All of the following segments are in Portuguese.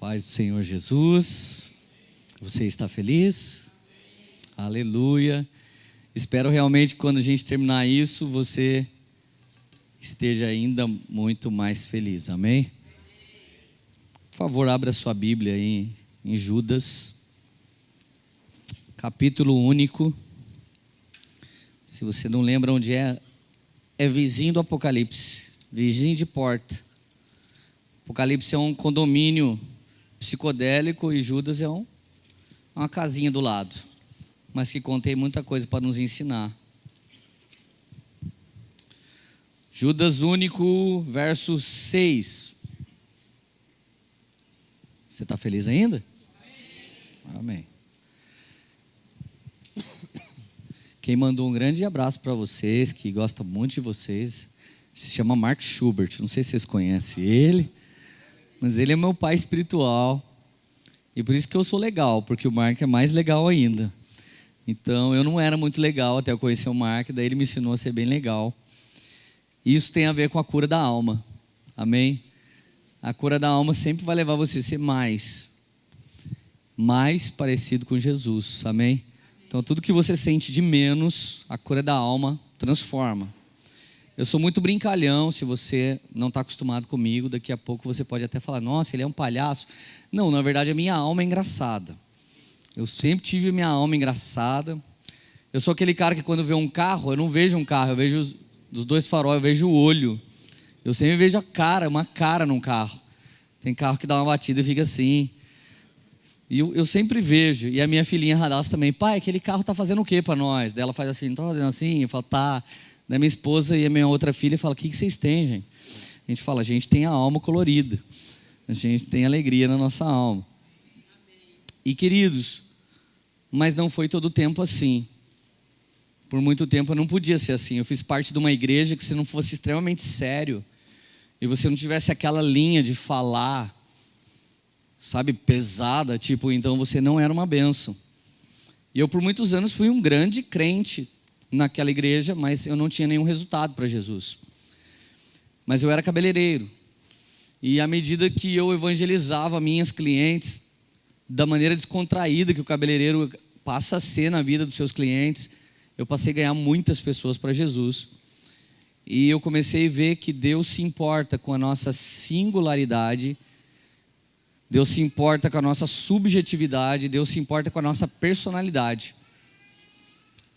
Paz do Senhor Jesus. Você está feliz? Aleluia. Espero realmente que quando a gente terminar isso, você esteja ainda muito mais feliz. Amém? Por favor, abra sua Bíblia aí em Judas, capítulo único. Se você não lembra onde é, é vizinho do Apocalipse, vizinho de porta. Apocalipse é um condomínio psicodélico e Judas é um, uma casinha do lado, mas que contém muita coisa para nos ensinar. Judas único, verso 6. Você está feliz ainda? Amém. Quem mandou um grande abraço para vocês, que gosta muito de vocês, se chama Mark Schubert. Não sei se vocês conhecem ele. Mas ele é meu pai espiritual. E por isso que eu sou legal, porque o Mark é mais legal ainda. Então eu não era muito legal até eu conhecer o Mark, daí ele me ensinou a ser bem legal. E isso tem a ver com a cura da alma. Amém? A cura da alma sempre vai levar você a ser mais, mais parecido com Jesus. Amém? Então tudo que você sente de menos, a cura da alma transforma. Eu sou muito brincalhão, se você não está acostumado comigo, daqui a pouco você pode até falar, nossa, ele é um palhaço. Não, na verdade a minha alma é engraçada. Eu sempre tive minha alma engraçada. Eu sou aquele cara que quando vê um carro, eu não vejo um carro, eu vejo os, dois faróis, eu vejo o olho. Eu sempre vejo a cara, uma cara num carro. Tem carro que dá uma batida e fica assim. E eu, eu sempre vejo. E a minha filhinha Radassa também, pai, aquele carro está fazendo o que para nós? Daí ela faz assim, está fazendo assim? Eu falo, tá da minha esposa e a minha outra filha fala: O que, que vocês têm, gente? A gente fala: A gente tem a alma colorida, a gente tem alegria na nossa alma. E queridos, mas não foi todo o tempo assim. Por muito tempo eu não podia ser assim. Eu fiz parte de uma igreja que, se não fosse extremamente sério e você não tivesse aquela linha de falar, sabe, pesada, tipo, então você não era uma benção. E eu, por muitos anos, fui um grande crente, naquela igreja, mas eu não tinha nenhum resultado para Jesus. Mas eu era cabeleireiro. E à medida que eu evangelizava minhas clientes da maneira descontraída que o cabeleireiro passa a ser na vida dos seus clientes, eu passei a ganhar muitas pessoas para Jesus. E eu comecei a ver que Deus se importa com a nossa singularidade, Deus se importa com a nossa subjetividade, Deus se importa com a nossa personalidade.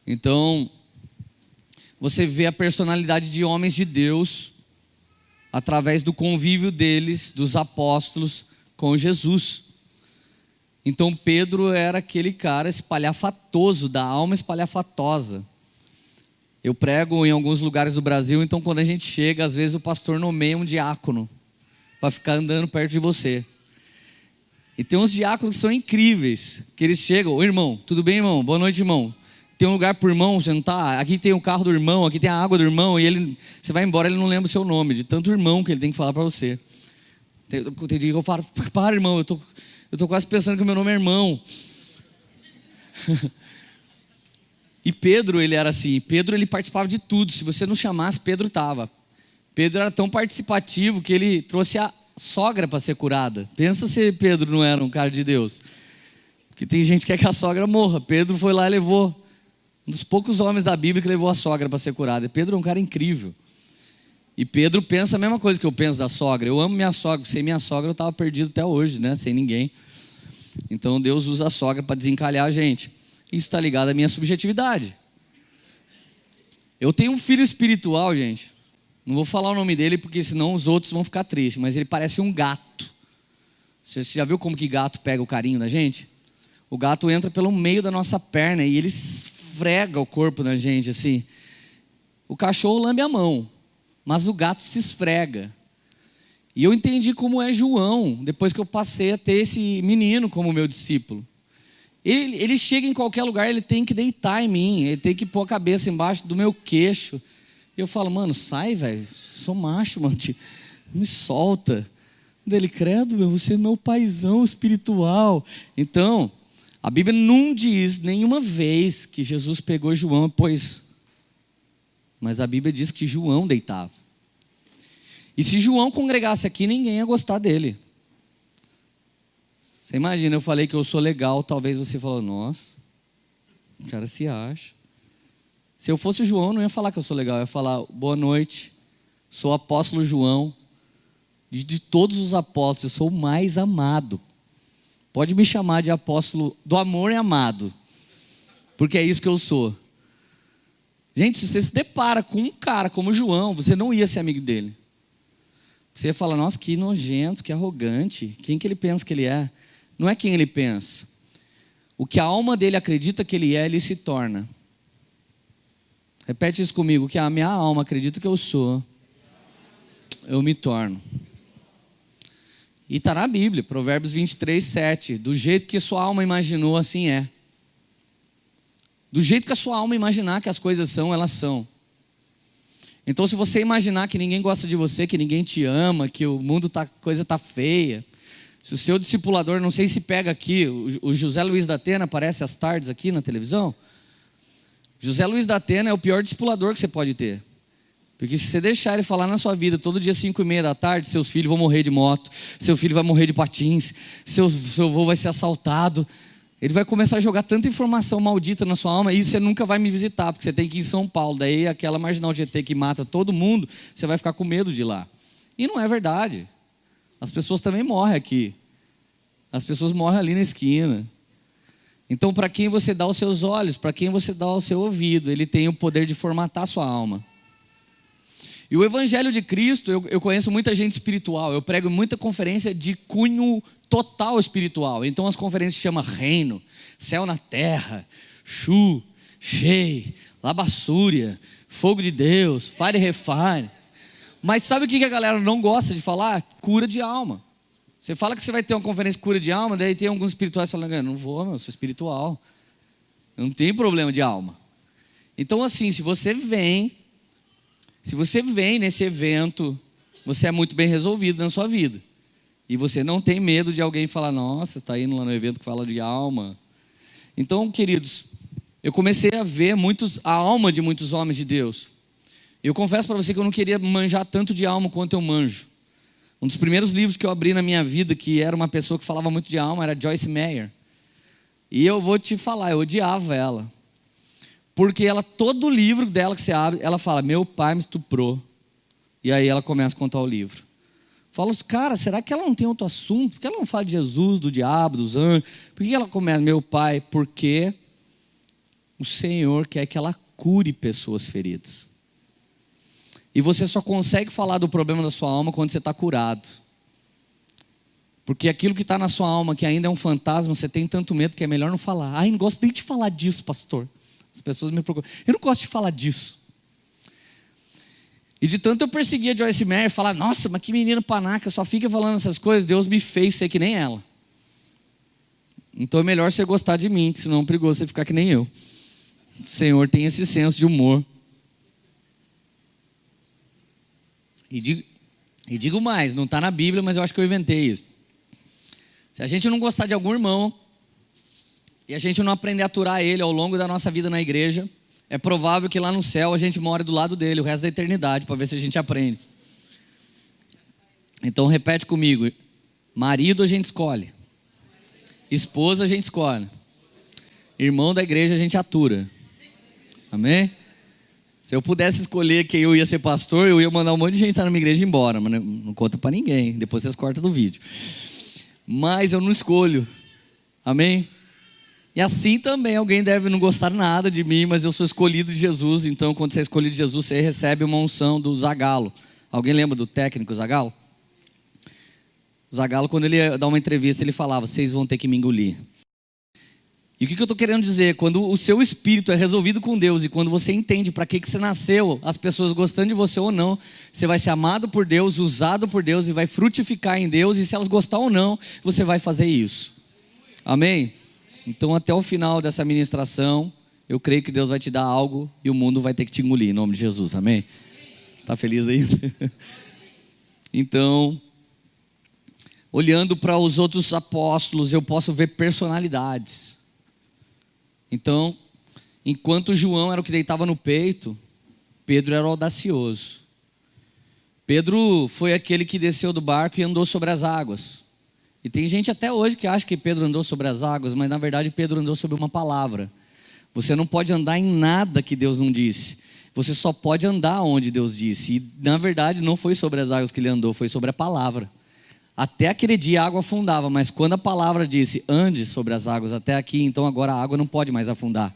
Então, você vê a personalidade de homens de Deus através do convívio deles, dos apóstolos, com Jesus. Então Pedro era aquele cara espalhafatoso, da alma espalhafatosa. Eu prego em alguns lugares do Brasil, então quando a gente chega, às vezes o pastor nomeia um diácono para ficar andando perto de você. E tem uns diáconos que são incríveis, que eles chegam, irmão, tudo bem, irmão? Boa noite, irmão tem um lugar para o irmão sentar, aqui tem o carro do irmão, aqui tem a água do irmão, e ele, você vai embora, ele não lembra o seu nome, de tanto irmão que ele tem que falar para você. Tem, tem dia que eu falo, para irmão, eu tô, eu tô quase pensando que o meu nome é irmão. e Pedro, ele era assim, Pedro ele participava de tudo, se você não chamasse, Pedro estava. Pedro era tão participativo que ele trouxe a sogra para ser curada. Pensa se Pedro não era um cara de Deus. Porque tem gente que quer que a sogra morra. Pedro foi lá e levou. Um dos poucos homens da Bíblia que levou a sogra para ser curada. Pedro é um cara incrível. E Pedro pensa a mesma coisa que eu penso da sogra. Eu amo minha sogra. Sem minha sogra eu estava perdido até hoje, né? Sem ninguém. Então Deus usa a sogra para desencalhar a gente. Isso está ligado à minha subjetividade. Eu tenho um filho espiritual, gente. Não vou falar o nome dele porque senão os outros vão ficar tristes. Mas ele parece um gato. Você já viu como que gato pega o carinho da gente? O gato entra pelo meio da nossa perna e ele esfrega o corpo na gente assim. O cachorro lambe a mão, mas o gato se esfrega. E eu entendi como é João, depois que eu passei a ter esse menino como meu discípulo. Ele, ele chega em qualquer lugar, ele tem que deitar em mim, ele tem que pôr a cabeça embaixo do meu queixo. E eu falo, mano, sai, velho, sou macho, mano, te, me solta. Dele, credo, meu, você é meu paizão espiritual. Então, a Bíblia não diz nenhuma vez que Jesus pegou João pôs. Mas a Bíblia diz que João deitava. E se João congregasse aqui, ninguém ia gostar dele. Você imagina, eu falei que eu sou legal, talvez você falou, nossa, o cara se acha. Se eu fosse João, não ia falar que eu sou legal, eu ia falar, boa noite, sou apóstolo João, de, de todos os apóstolos, eu sou o mais amado. Pode me chamar de apóstolo do amor e amado, porque é isso que eu sou. Gente, se você se depara com um cara como João, você não ia ser amigo dele. Você ia falar, nossa, que nojento, que arrogante. Quem que ele pensa que ele é? Não é quem ele pensa. O que a alma dele acredita que ele é, ele se torna. Repete isso comigo, o que a minha alma acredita que eu sou, eu me torno. E está na Bíblia, Provérbios 23, 7. Do jeito que sua alma imaginou, assim é. Do jeito que a sua alma imaginar que as coisas são, elas são. Então, se você imaginar que ninguém gosta de você, que ninguém te ama, que o mundo tá, coisa tá feia, se o seu discipulador, não sei se pega aqui, o José Luiz da Atena aparece às tardes aqui na televisão. José Luiz da Atena é o pior discipulador que você pode ter. Porque se você deixar ele falar na sua vida todo dia 5 e meia da tarde, seus filhos vão morrer de moto, seu filho vai morrer de patins, seu, seu avô vai ser assaltado, ele vai começar a jogar tanta informação maldita na sua alma e você nunca vai me visitar, porque você tem que ir em São Paulo. Daí aquela marginal GT que mata todo mundo, você vai ficar com medo de ir lá. E não é verdade. As pessoas também morrem aqui. As pessoas morrem ali na esquina. Então, para quem você dá os seus olhos, para quem você dá o seu ouvido, ele tem o poder de formatar a sua alma. E o Evangelho de Cristo, eu, eu conheço muita gente espiritual, eu prego muita conferência de cunho total espiritual. Então as conferências chamam Reino, Céu na Terra, Chu, Shei, Labassúria, Fogo de Deus, Fire Refine. Mas sabe o que a galera não gosta de falar? Cura de alma. Você fala que você vai ter uma conferência cura de alma, daí tem alguns espirituais falando, não vou, eu sou espiritual. Eu não tenho problema de alma. Então, assim, se você vem se você vem nesse evento, você é muito bem resolvido na sua vida. E você não tem medo de alguém falar, nossa, está indo lá no evento que fala de alma. Então, queridos, eu comecei a ver muitos, a alma de muitos homens de Deus. Eu confesso para você que eu não queria manjar tanto de alma quanto eu manjo. Um dos primeiros livros que eu abri na minha vida, que era uma pessoa que falava muito de alma, era Joyce Meyer. E eu vou te falar, eu odiava ela. Porque ela, todo livro dela que você abre, ela fala: Meu pai me estuprou. E aí ela começa a contar o livro. Fala, cara, será que ela não tem outro assunto? Por que ela não fala de Jesus, do diabo, dos anjos? Por que ela começa, meu pai? Porque o Senhor quer que ela cure pessoas feridas. E você só consegue falar do problema da sua alma quando você está curado. Porque aquilo que está na sua alma, que ainda é um fantasma, você tem tanto medo que é melhor não falar. Ai, não gosto nem de falar disso, pastor. As pessoas me procuram. Eu não gosto de falar disso. E de tanto eu perseguia Joyce Meyer, falar, nossa, mas que menino panaca, só fica falando essas coisas, Deus me fez ser que nem ela. Então é melhor você gostar de mim, que senão é perigoso você ficar que nem eu. O Senhor tem esse senso de humor. E digo, e digo mais, não está na Bíblia, mas eu acho que eu inventei isso. Se a gente não gostar de algum irmão, e a gente não aprender a aturar ele ao longo da nossa vida na igreja, é provável que lá no céu a gente more do lado dele o resto da eternidade, para ver se a gente aprende. Então repete comigo: marido a gente escolhe, esposa a gente escolhe, irmão da igreja a gente atura. Amém? Se eu pudesse escolher quem eu ia ser pastor, eu ia mandar um monte de gente estar na minha igreja embora, mas não conta para ninguém. Depois vocês cortam do vídeo. Mas eu não escolho. Amém? E assim também alguém deve não gostar nada de mim, mas eu sou escolhido de Jesus, então quando você é escolhido de Jesus, você recebe uma unção do Zagalo. Alguém lembra do técnico Zagalo? Zagalo, quando ele ia dar uma entrevista, ele falava: vocês vão ter que me engolir. E o que eu estou querendo dizer? Quando o seu espírito é resolvido com Deus e quando você entende para que, que você nasceu, as pessoas gostando de você ou não, você vai ser amado por Deus, usado por Deus e vai frutificar em Deus, e se elas gostar ou não, você vai fazer isso. Amém? Então, até o final dessa ministração, eu creio que Deus vai te dar algo e o mundo vai ter que te engolir, em nome de Jesus, amém? Está feliz aí? então, olhando para os outros apóstolos, eu posso ver personalidades. Então, enquanto João era o que deitava no peito, Pedro era audacioso. Pedro foi aquele que desceu do barco e andou sobre as águas. E tem gente até hoje que acha que Pedro andou sobre as águas, mas na verdade Pedro andou sobre uma palavra. Você não pode andar em nada que Deus não disse. Você só pode andar onde Deus disse. E na verdade não foi sobre as águas que ele andou, foi sobre a palavra. Até aquele dia a água afundava, mas quando a palavra disse ande sobre as águas até aqui, então agora a água não pode mais afundar.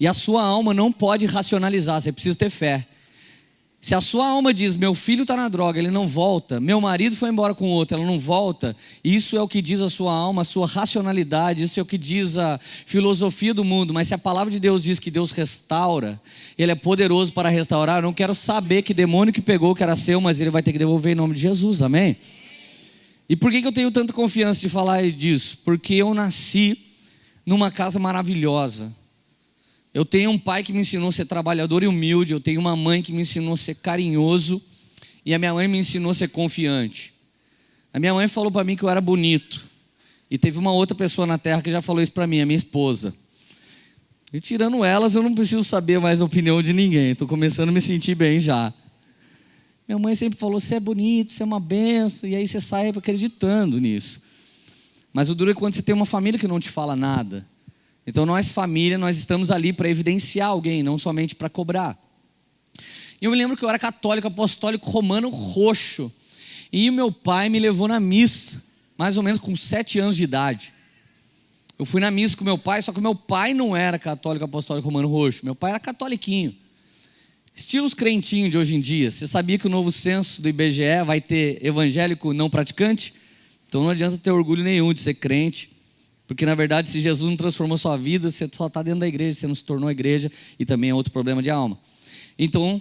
E a sua alma não pode racionalizar, você precisa ter fé. Se a sua alma diz, meu filho está na droga, ele não volta, meu marido foi embora com outro, ela não volta, isso é o que diz a sua alma, a sua racionalidade, isso é o que diz a filosofia do mundo. Mas se a palavra de Deus diz que Deus restaura, Ele é poderoso para restaurar, eu não quero saber que demônio que pegou que era seu, mas ele vai ter que devolver em nome de Jesus, amém? E por que, eu tenho tanta confiança de falar disso? Porque eu nasci numa casa maravilhosa. Eu tenho um pai que me ensinou a ser trabalhador e humilde, eu tenho uma mãe que me ensinou a ser carinhoso, e a minha mãe me ensinou a ser confiante. A minha mãe falou para mim que eu era bonito. E teve uma outra pessoa na terra que já falou isso para mim, a minha esposa. E tirando elas, eu não preciso saber mais a opinião de ninguém. Estou começando a me sentir bem já. Minha mãe sempre falou: você é bonito, você é uma benção, e aí você sai acreditando nisso. Mas o duro é quando você tem uma família que não te fala nada. Então, nós, família, nós estamos ali para evidenciar alguém, não somente para cobrar. E eu me lembro que eu era católico, apostólico, romano, roxo. E meu pai me levou na missa, mais ou menos com sete anos de idade. Eu fui na missa com meu pai, só que meu pai não era católico, apostólico, romano, roxo. Meu pai era catoliquinho. Estilos crentinho de hoje em dia. Você sabia que o novo censo do IBGE vai ter evangélico não praticante? Então não adianta ter orgulho nenhum de ser crente, porque na verdade, se Jesus não transformou sua vida, você só está dentro da igreja, você não se tornou igreja e também é outro problema de alma. Então,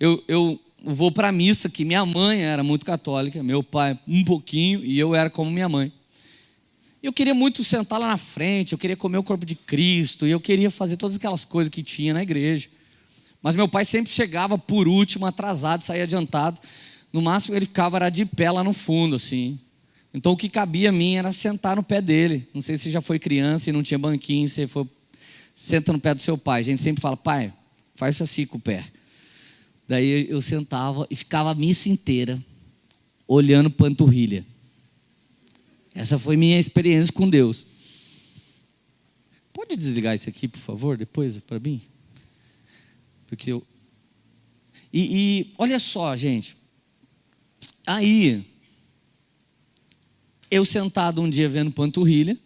eu, eu vou para a missa, que minha mãe era muito católica, meu pai um pouquinho, e eu era como minha mãe. Eu queria muito sentar lá na frente, eu queria comer o corpo de Cristo, e eu queria fazer todas aquelas coisas que tinha na igreja. Mas meu pai sempre chegava por último, atrasado, saía adiantado. No máximo ele ficava era de pé lá no fundo, assim. Então o que cabia a mim era sentar no pé dele. Não sei se já foi criança e não tinha banquinho, você foi senta no pé do seu pai. A gente sempre fala, pai, faz isso assim com o pé. Daí eu sentava e ficava a missa inteira olhando panturrilha. Essa foi minha experiência com Deus. Pode desligar isso aqui, por favor, depois para mim? Porque eu. E, e olha só, gente. Aí, eu sentado um dia vendo panturrilha,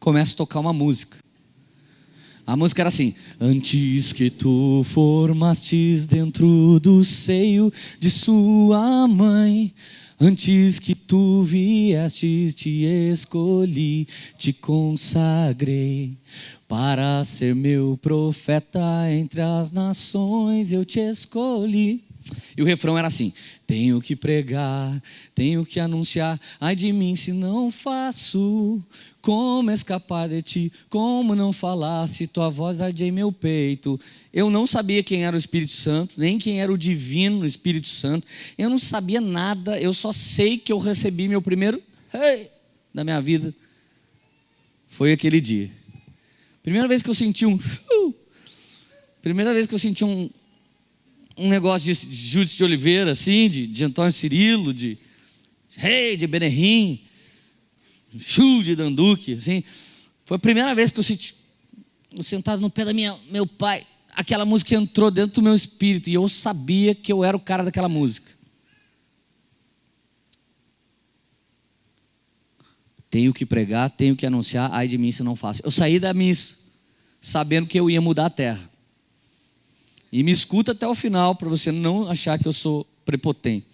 começo a tocar uma música. A música era assim: Antes que tu formastes dentro do seio de sua mãe, antes que tu viestes, te escolhi, te consagrei. Para ser meu profeta entre as nações, eu te escolhi. E o refrão era assim: Tenho que pregar, tenho que anunciar. Ai de mim se não faço. Como escapar de ti? Como não falar se tua voz arde em meu peito? Eu não sabia quem era o Espírito Santo, nem quem era o divino Espírito Santo. Eu não sabia nada, eu só sei que eu recebi meu primeiro hey, da minha vida. Foi aquele dia. Primeira vez que eu senti um. Primeira vez que eu senti um, um negócio de Júdice de Oliveira, assim, de, de Antônio Cirilo, de Rei, de Benerrim, Chu de Danduque, assim. Foi a primeira vez que eu senti, eu sentado no pé da minha, meu pai, aquela música entrou dentro do meu espírito e eu sabia que eu era o cara daquela música. Tenho que pregar, tenho que anunciar, ai de mim se não faço. Eu saí da missa sabendo que eu ia mudar a terra. E me escuta até o final para você não achar que eu sou prepotente.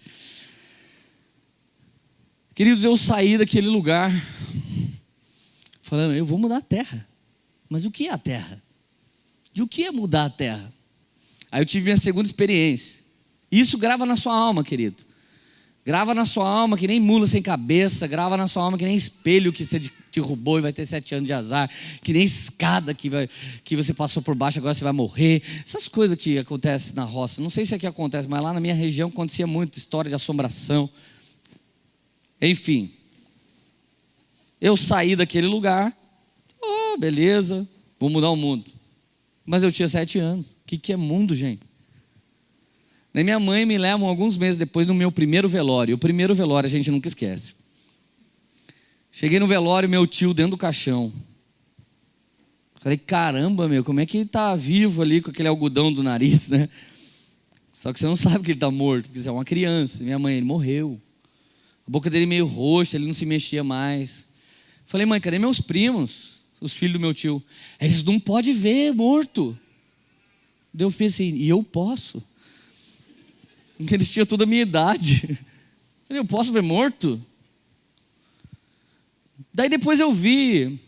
Queridos, eu saí daquele lugar falando, eu vou mudar a terra. Mas o que é a terra? E o que é mudar a terra? Aí eu tive minha segunda experiência. Isso grava na sua alma, querido. Grava na sua alma que nem mula sem cabeça, grava na sua alma que nem espelho que você derrubou e vai ter sete anos de azar, que nem escada que, vai, que você passou por baixo, agora você vai morrer. Essas coisas que acontecem na roça. Não sei se aqui acontece, mas lá na minha região acontecia muito história de assombração. Enfim. Eu saí daquele lugar. Oh, beleza, vou mudar o mundo. Mas eu tinha sete anos. O que, que é mundo, gente? Minha mãe me levam alguns meses depois no meu primeiro velório. O primeiro velório a gente nunca esquece. Cheguei no velório, meu tio dentro do caixão. Falei, caramba, meu, como é que ele tá vivo ali com aquele algodão do nariz, né? Só que você não sabe que ele está morto, porque você é uma criança. Minha mãe, ele morreu. A boca dele meio roxa, ele não se mexia mais. Falei, mãe, cadê meus primos? Os filhos do meu tio. Eles não podem ver morto. Daí eu pensei, e eu posso? Eles tinham toda a minha idade. Eu posso ver morto? Daí depois eu vi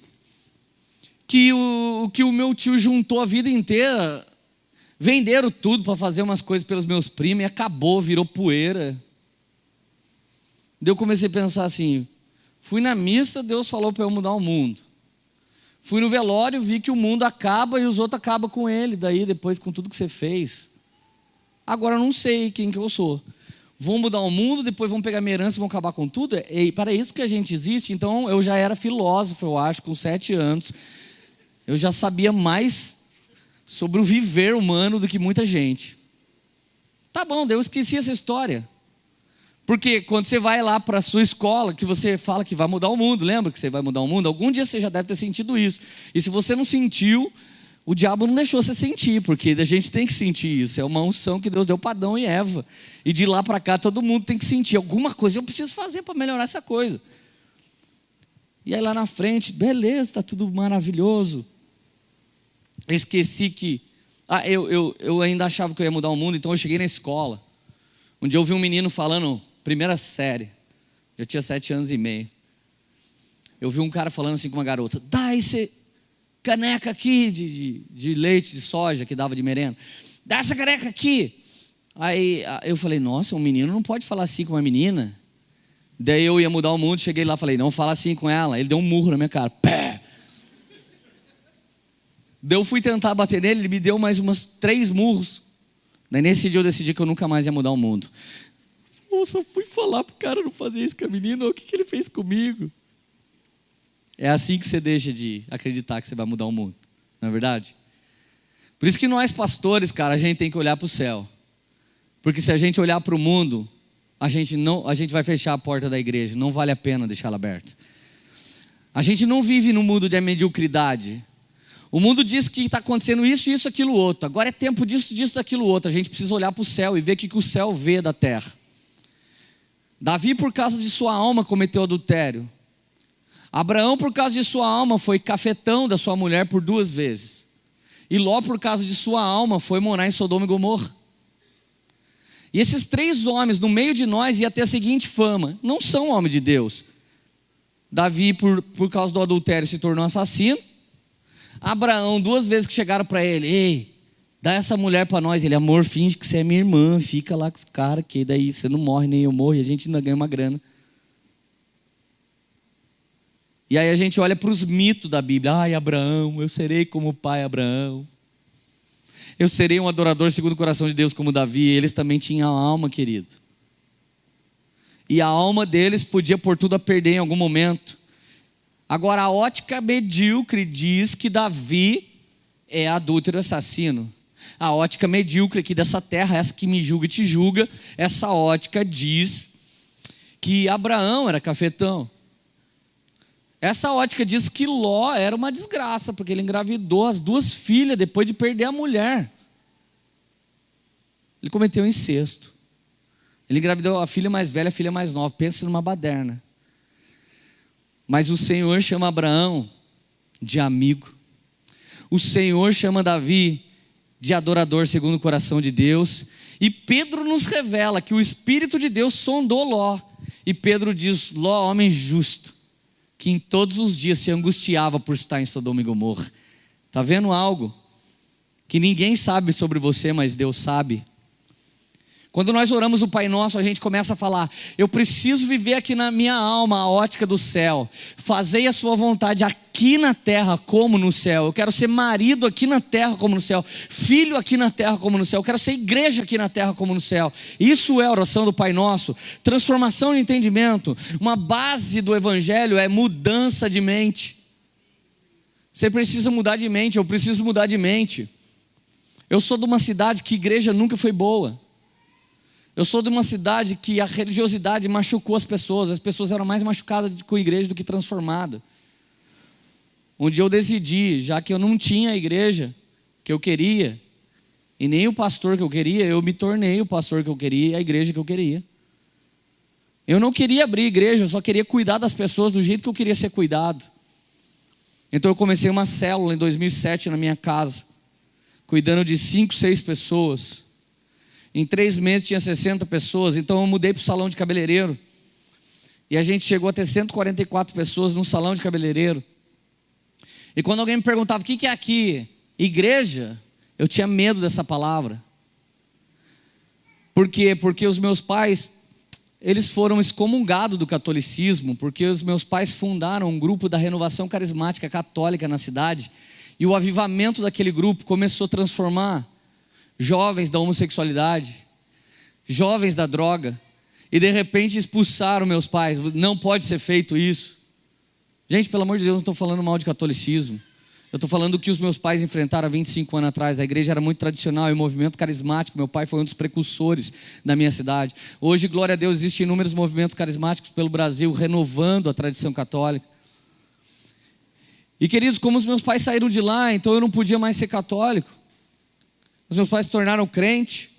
que o que o meu tio juntou a vida inteira, venderam tudo para fazer umas coisas pelos meus primos e acabou, virou poeira. Daí eu comecei a pensar assim: fui na missa, Deus falou para eu mudar o mundo. Fui no velório, vi que o mundo acaba e os outros acabam com ele, daí depois com tudo que você fez. Agora não sei quem que eu sou vão mudar o mundo, depois vão pegar minha herança e vão acabar com tudo. E para isso que a gente existe. Então eu já era filósofo, eu acho, com sete anos. Eu já sabia mais sobre o viver humano do que muita gente. Tá bom, eu esqueci essa história. Porque quando você vai lá para a sua escola, que você fala que vai mudar o mundo, lembra que você vai mudar o mundo? Algum dia você já deve ter sentido isso. E se você não sentiu, o diabo não deixou você sentir, porque a gente tem que sentir isso. É uma unção que Deus deu para Adão e Eva. E de lá para cá todo mundo tem que sentir alguma coisa. Eu preciso fazer para melhorar essa coisa. E aí lá na frente, beleza, está tudo maravilhoso. Eu esqueci que. Ah, eu, eu, eu ainda achava que eu ia mudar o mundo, então eu cheguei na escola. Um dia eu vi um menino falando, primeira série. Eu tinha sete anos e meio. Eu vi um cara falando assim com uma garota: dá esse caneca aqui de, de, de leite de soja que dava de merenda. Dá essa caneca aqui. Aí eu falei, nossa, um menino não pode falar assim com uma menina. Daí eu ia mudar o mundo, cheguei lá falei, não fala assim com ela. Ele deu um murro na minha cara. Pé! Daí eu fui tentar bater nele, ele me deu mais umas três murros. Daí nesse dia eu decidi que eu nunca mais ia mudar o mundo. Eu só fui falar pro cara não fazer isso com a menina, o que, que ele fez comigo? É assim que você deixa de acreditar que você vai mudar o mundo, não é verdade? Por isso que nós pastores, cara, a gente tem que olhar para o céu. Porque se a gente olhar para o mundo, a gente não, a gente vai fechar a porta da igreja, não vale a pena deixá-la aberta. A gente não vive no mundo de mediocridade. O mundo diz que está acontecendo isso, isso, aquilo, outro. Agora é tempo disso, disso, aquilo, outro. A gente precisa olhar para o céu e ver o que, que o céu vê da terra. Davi, por causa de sua alma, cometeu adultério. Abraão, por causa de sua alma, foi cafetão da sua mulher por duas vezes. E Ló, por causa de sua alma, foi morar em Sodoma e Gomorra. E esses três homens, no meio de nós, ia ter a seguinte fama: não são homens de Deus. Davi, por, por causa do adultério, se tornou assassino. Abraão, duas vezes que chegaram para ele: ei, dá essa mulher para nós. Ele, amor, finge que você é minha irmã, fica lá com os caras, que daí você não morre, nem eu morro, e a gente ainda ganha uma grana. E aí a gente olha para os mitos da Bíblia. Ai, Abraão, eu serei como o pai Abraão. Eu serei um adorador segundo o coração de Deus como Davi. Eles também tinham alma, querido. E a alma deles podia por tudo a perder em algum momento. Agora, a ótica medíocre diz que Davi é adúltero assassino. A ótica medíocre aqui dessa terra, essa que me julga e te julga, essa ótica diz que Abraão era cafetão. Essa ótica diz que Ló era uma desgraça, porque ele engravidou as duas filhas depois de perder a mulher. Ele cometeu incesto. Ele engravidou a filha mais velha, a filha mais nova. Pensa numa baderna. Mas o Senhor chama Abraão de amigo. O Senhor chama Davi de adorador segundo o coração de Deus. E Pedro nos revela que o Espírito de Deus sondou Ló. E Pedro diz: Ló, homem justo que em todos os dias se angustiava por estar em Sodoma e Gomorra. Está vendo algo que ninguém sabe sobre você, mas Deus sabe? Quando nós oramos o Pai Nosso, a gente começa a falar: eu preciso viver aqui na minha alma a ótica do céu, fazei a Sua vontade aqui na terra como no céu. Eu quero ser marido aqui na terra como no céu, filho aqui na terra como no céu. Eu quero ser igreja aqui na terra como no céu. Isso é a oração do Pai Nosso. Transformação de entendimento. Uma base do Evangelho é mudança de mente. Você precisa mudar de mente, eu preciso mudar de mente. Eu sou de uma cidade que igreja nunca foi boa. Eu sou de uma cidade que a religiosidade machucou as pessoas, as pessoas eram mais machucadas com a igreja do que transformadas. Dia eu decidi, já que eu não tinha a igreja que eu queria, e nem o pastor que eu queria, eu me tornei o pastor que eu queria e a igreja que eu queria. Eu não queria abrir igreja, eu só queria cuidar das pessoas do jeito que eu queria ser cuidado. Então eu comecei uma célula em 2007 na minha casa, cuidando de cinco, seis pessoas. Em três meses tinha 60 pessoas, então eu mudei para o salão de cabeleireiro. E a gente chegou a ter 144 pessoas no salão de cabeleireiro. E quando alguém me perguntava o que é aqui, igreja, eu tinha medo dessa palavra. Por quê? Porque os meus pais, eles foram excomungados do catolicismo, porque os meus pais fundaram um grupo da renovação carismática católica na cidade, e o avivamento daquele grupo começou a transformar jovens da homossexualidade, jovens da droga, e de repente expulsaram meus pais. Não pode ser feito isso. Gente, pelo amor de Deus, não estou falando mal de catolicismo. Eu estou falando do que os meus pais enfrentaram há 25 anos atrás. A igreja era muito tradicional e o movimento carismático. Meu pai foi um dos precursores da minha cidade. Hoje, glória a Deus, existem inúmeros movimentos carismáticos pelo Brasil, renovando a tradição católica. E queridos, como os meus pais saíram de lá, então eu não podia mais ser católico. Os meus pais se tornaram crente.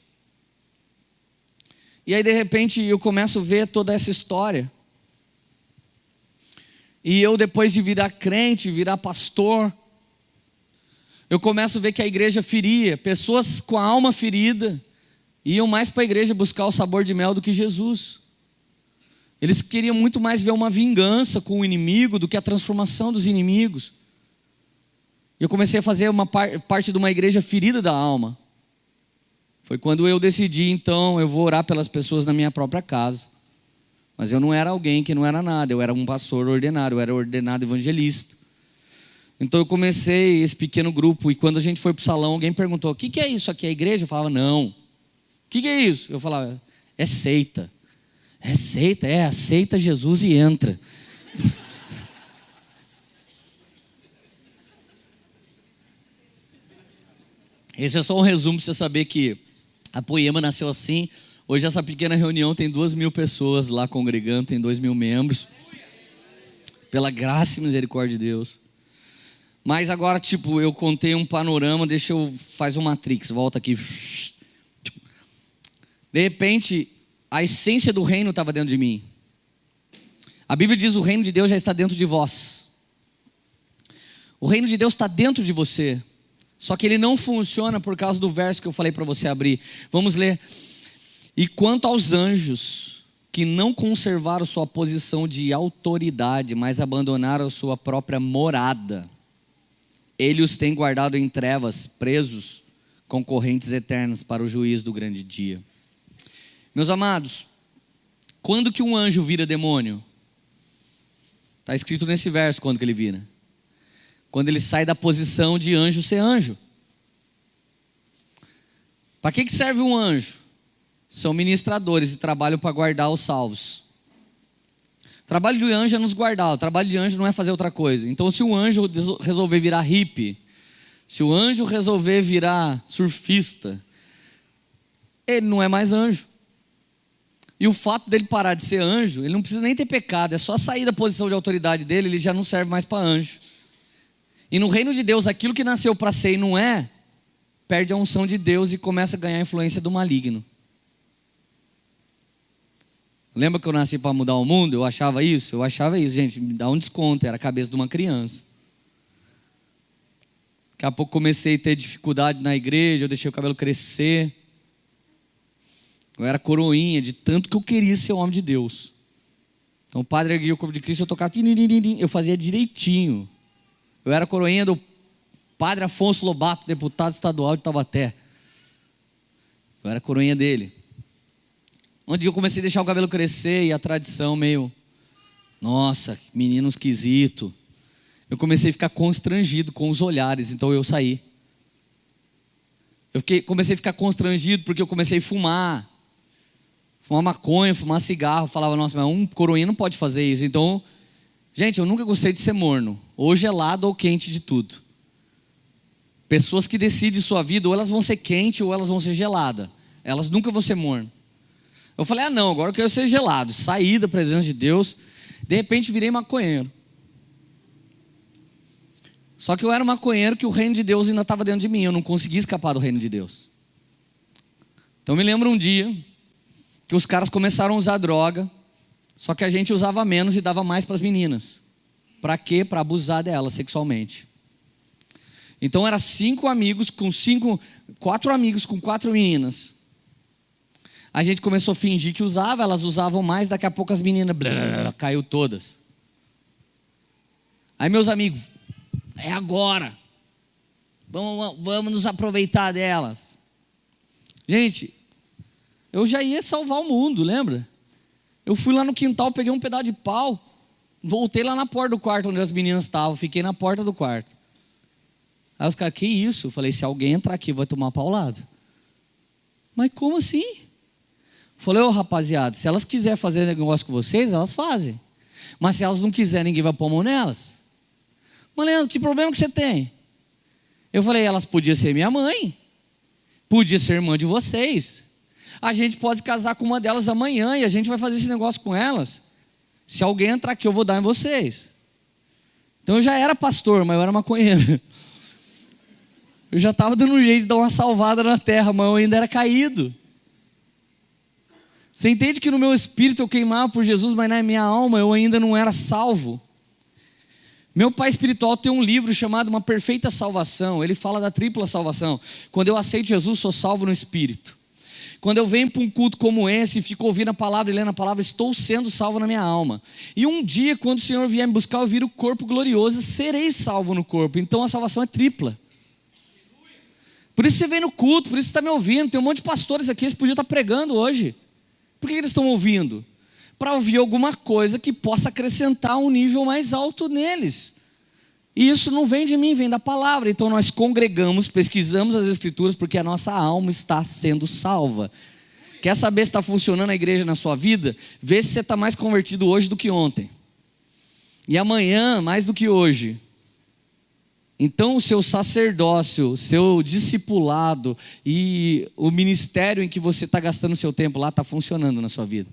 E aí, de repente, eu começo a ver toda essa história. E eu, depois de virar crente, virar pastor, eu começo a ver que a igreja feria, pessoas com a alma ferida iam mais para a igreja buscar o sabor de mel do que Jesus. Eles queriam muito mais ver uma vingança com o inimigo do que a transformação dos inimigos. Eu comecei a fazer uma par parte de uma igreja ferida da alma. Foi quando eu decidi, então, eu vou orar pelas pessoas na minha própria casa. Mas eu não era alguém que não era nada, eu era um pastor ordenado, eu era ordenado evangelista. Então eu comecei esse pequeno grupo e quando a gente foi para o salão, alguém perguntou: o que, que é isso aqui? É igreja? Eu falava: não. O que, que é isso? Eu falava: é seita. É seita, é, aceita Jesus e entra. Esse é só um resumo para você saber que a Poema nasceu assim. Hoje essa pequena reunião tem duas mil pessoas lá congregando, tem dois mil membros. Pela graça e misericórdia de Deus. Mas agora, tipo, eu contei um panorama, deixa eu faz um Matrix, volta aqui. De repente, a essência do reino estava dentro de mim. A Bíblia diz: o reino de Deus já está dentro de vós. O reino de Deus está dentro de você. Só que ele não funciona por causa do verso que eu falei para você abrir. Vamos ler. E quanto aos anjos que não conservaram sua posição de autoridade, mas abandonaram sua própria morada, ele os tem guardado em trevas, presos, concorrentes eternas para o juízo do grande dia. Meus amados, quando que um anjo vira demônio? Está escrito nesse verso quando que ele vira quando ele sai da posição de anjo ser anjo. Para que, que serve um anjo? São ministradores e trabalham para guardar os salvos. O trabalho de anjo é nos guardar, o trabalho de anjo não é fazer outra coisa. Então, se o anjo resolver virar hippie, se o anjo resolver virar surfista, ele não é mais anjo. E o fato dele parar de ser anjo, ele não precisa nem ter pecado, é só sair da posição de autoridade dele, ele já não serve mais para anjo. E no reino de Deus, aquilo que nasceu para ser e não é, perde a unção de Deus e começa a ganhar a influência do maligno. Lembra que eu nasci para mudar o mundo? Eu achava isso? Eu achava isso, gente, me dá um desconto, era a cabeça de uma criança. Daqui a pouco comecei a ter dificuldade na igreja, eu deixei o cabelo crescer. Eu era coroinha de tanto que eu queria ser homem de Deus. Então o padre erguia o corpo de Cristo, eu tocava, eu fazia direitinho. Eu era coroinha do padre Afonso Lobato, deputado estadual de Taubaté. Eu era coroinha dele. Onde eu comecei a deixar o cabelo crescer e a tradição meio. Nossa, menino esquisito. Eu comecei a ficar constrangido com os olhares, então eu saí. Eu fiquei, comecei a ficar constrangido porque eu comecei a fumar. Fumar maconha, fumar cigarro. Falava, nossa, mas um coroinha não pode fazer isso. Então Gente, eu nunca gostei de ser morno, ou gelado ou quente de tudo. Pessoas que decidem sua vida, ou elas vão ser quente ou elas vão ser gelada. Elas nunca vão ser morno. Eu falei: ah, não, agora eu quero ser gelado. Saí da presença de Deus. De repente virei maconheiro. Só que eu era maconheiro que o reino de Deus ainda estava dentro de mim. Eu não conseguia escapar do reino de Deus. Então me lembro um dia que os caras começaram a usar droga, só que a gente usava menos e dava mais para as meninas. Para quê? Para abusar delas sexualmente. Então era cinco amigos com cinco, quatro amigos com quatro meninas. A gente começou a fingir que usava, elas usavam mais, daqui a pouco as meninas blá, caiu todas. Aí meus amigos, é agora. Vamos, vamos nos aproveitar delas. Gente, eu já ia salvar o mundo, lembra? Eu fui lá no quintal, peguei um pedaço de pau, voltei lá na porta do quarto onde as meninas estavam, fiquei na porta do quarto. Aí os caras, que isso? Eu falei, se alguém entrar aqui, vai tomar paulada. Mas como assim? Falei, ô oh, rapaziada, se elas quiserem fazer negócio com vocês, elas fazem. Mas se elas não quiserem, ninguém vai pôr mão nelas. Mas Leandro, que problema que você tem? Eu falei, elas podiam ser minha mãe. Podia ser irmã de vocês. A gente pode casar com uma delas amanhã e a gente vai fazer esse negócio com elas. Se alguém entrar aqui, eu vou dar em vocês. Então eu já era pastor, mas eu era maconheiro. Eu já estava dando um jeito de dar uma salvada na terra, mas eu ainda era caído. Você entende que no meu espírito eu queimava por Jesus, mas na minha alma eu ainda não era salvo. Meu pai espiritual tem um livro chamado Uma Perfeita Salvação. Ele fala da tripla salvação. Quando eu aceito Jesus, sou salvo no espírito. Quando eu venho para um culto como esse e fico ouvindo a palavra e lendo a palavra, estou sendo salvo na minha alma. E um dia, quando o Senhor vier me buscar, eu vir o corpo glorioso, serei salvo no corpo. Então a salvação é tripla. Por isso você vem no culto, por isso você está me ouvindo. Tem um monte de pastores aqui, eles podiam estar pregando hoje. Por que eles estão ouvindo? Para ouvir alguma coisa que possa acrescentar um nível mais alto neles. E isso não vem de mim, vem da palavra. Então nós congregamos, pesquisamos as escrituras, porque a nossa alma está sendo salva. Quer saber se está funcionando a igreja na sua vida? Vê se você está mais convertido hoje do que ontem. E amanhã, mais do que hoje. Então, o seu sacerdócio, o seu discipulado e o ministério em que você está gastando seu tempo lá está funcionando na sua vida.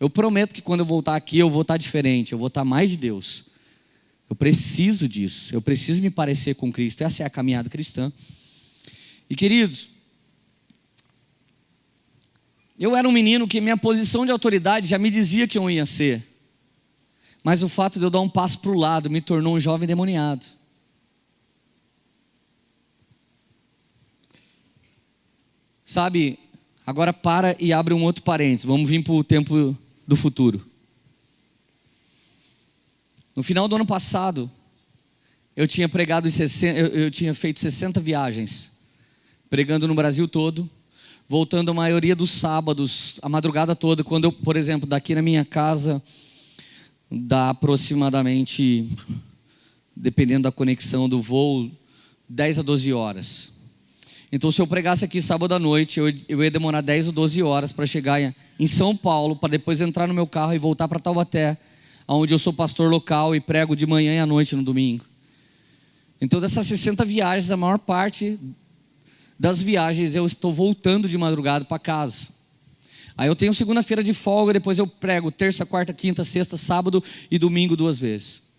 Eu prometo que quando eu voltar aqui, eu vou estar tá diferente, eu vou estar tá mais de Deus. Eu preciso disso, eu preciso me parecer com Cristo. Essa é a caminhada cristã. E queridos, eu era um menino que minha posição de autoridade já me dizia que eu ia ser. Mas o fato de eu dar um passo para o lado me tornou um jovem demoniado. Sabe, agora para e abre um outro parênteses. Vamos vir para o tempo do futuro. No final do ano passado, eu tinha pregado 60, eu, eu tinha feito 60 viagens, pregando no Brasil todo, voltando a maioria dos sábados, a madrugada toda, quando eu, por exemplo, daqui na minha casa, dá aproximadamente, dependendo da conexão do voo, 10 a 12 horas. Então, se eu pregasse aqui sábado à noite, eu, eu ia demorar 10 ou 12 horas para chegar em São Paulo, para depois entrar no meu carro e voltar para Taubaté, onde eu sou pastor local e prego de manhã e à noite no domingo. Então, dessas 60 viagens, a maior parte das viagens eu estou voltando de madrugada para casa. Aí eu tenho segunda-feira de folga, depois eu prego terça, quarta, quinta, sexta, sábado e domingo duas vezes.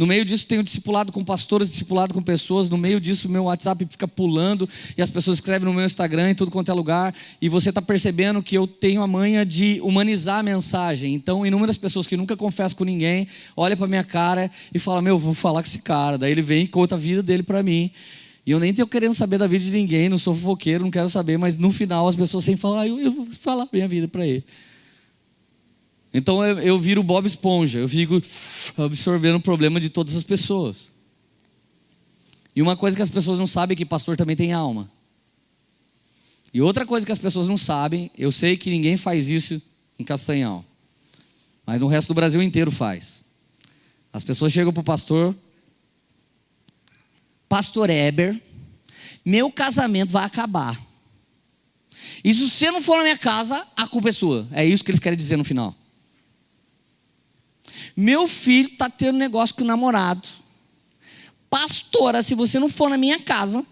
No meio disso, tenho discipulado com pastores, discipulado com pessoas. No meio disso, meu WhatsApp fica pulando e as pessoas escrevem no meu Instagram, em tudo quanto é lugar. E você está percebendo que eu tenho a manha de humanizar a mensagem. Então, inúmeras pessoas que nunca confessam com ninguém, olham para minha cara e falam: Meu, vou falar com esse cara. Daí ele vem e conta a vida dele para mim. E eu nem tenho querendo saber da vida de ninguém, não sou fofoqueiro, não quero saber, mas no final as pessoas sempre falam: ah, eu, eu vou falar minha vida para ele. Então eu, eu viro Bob Esponja, eu fico absorvendo o problema de todas as pessoas. E uma coisa que as pessoas não sabem é que pastor também tem alma. E outra coisa que as pessoas não sabem, eu sei que ninguém faz isso em Castanhal, mas no resto do Brasil inteiro faz. As pessoas chegam para o pastor, Pastor Eber, meu casamento vai acabar. E se você não for na minha casa, a culpa é sua. É isso que eles querem dizer no final. Meu filho está tendo negócio com o namorado. Pastora, se você não for na minha casa,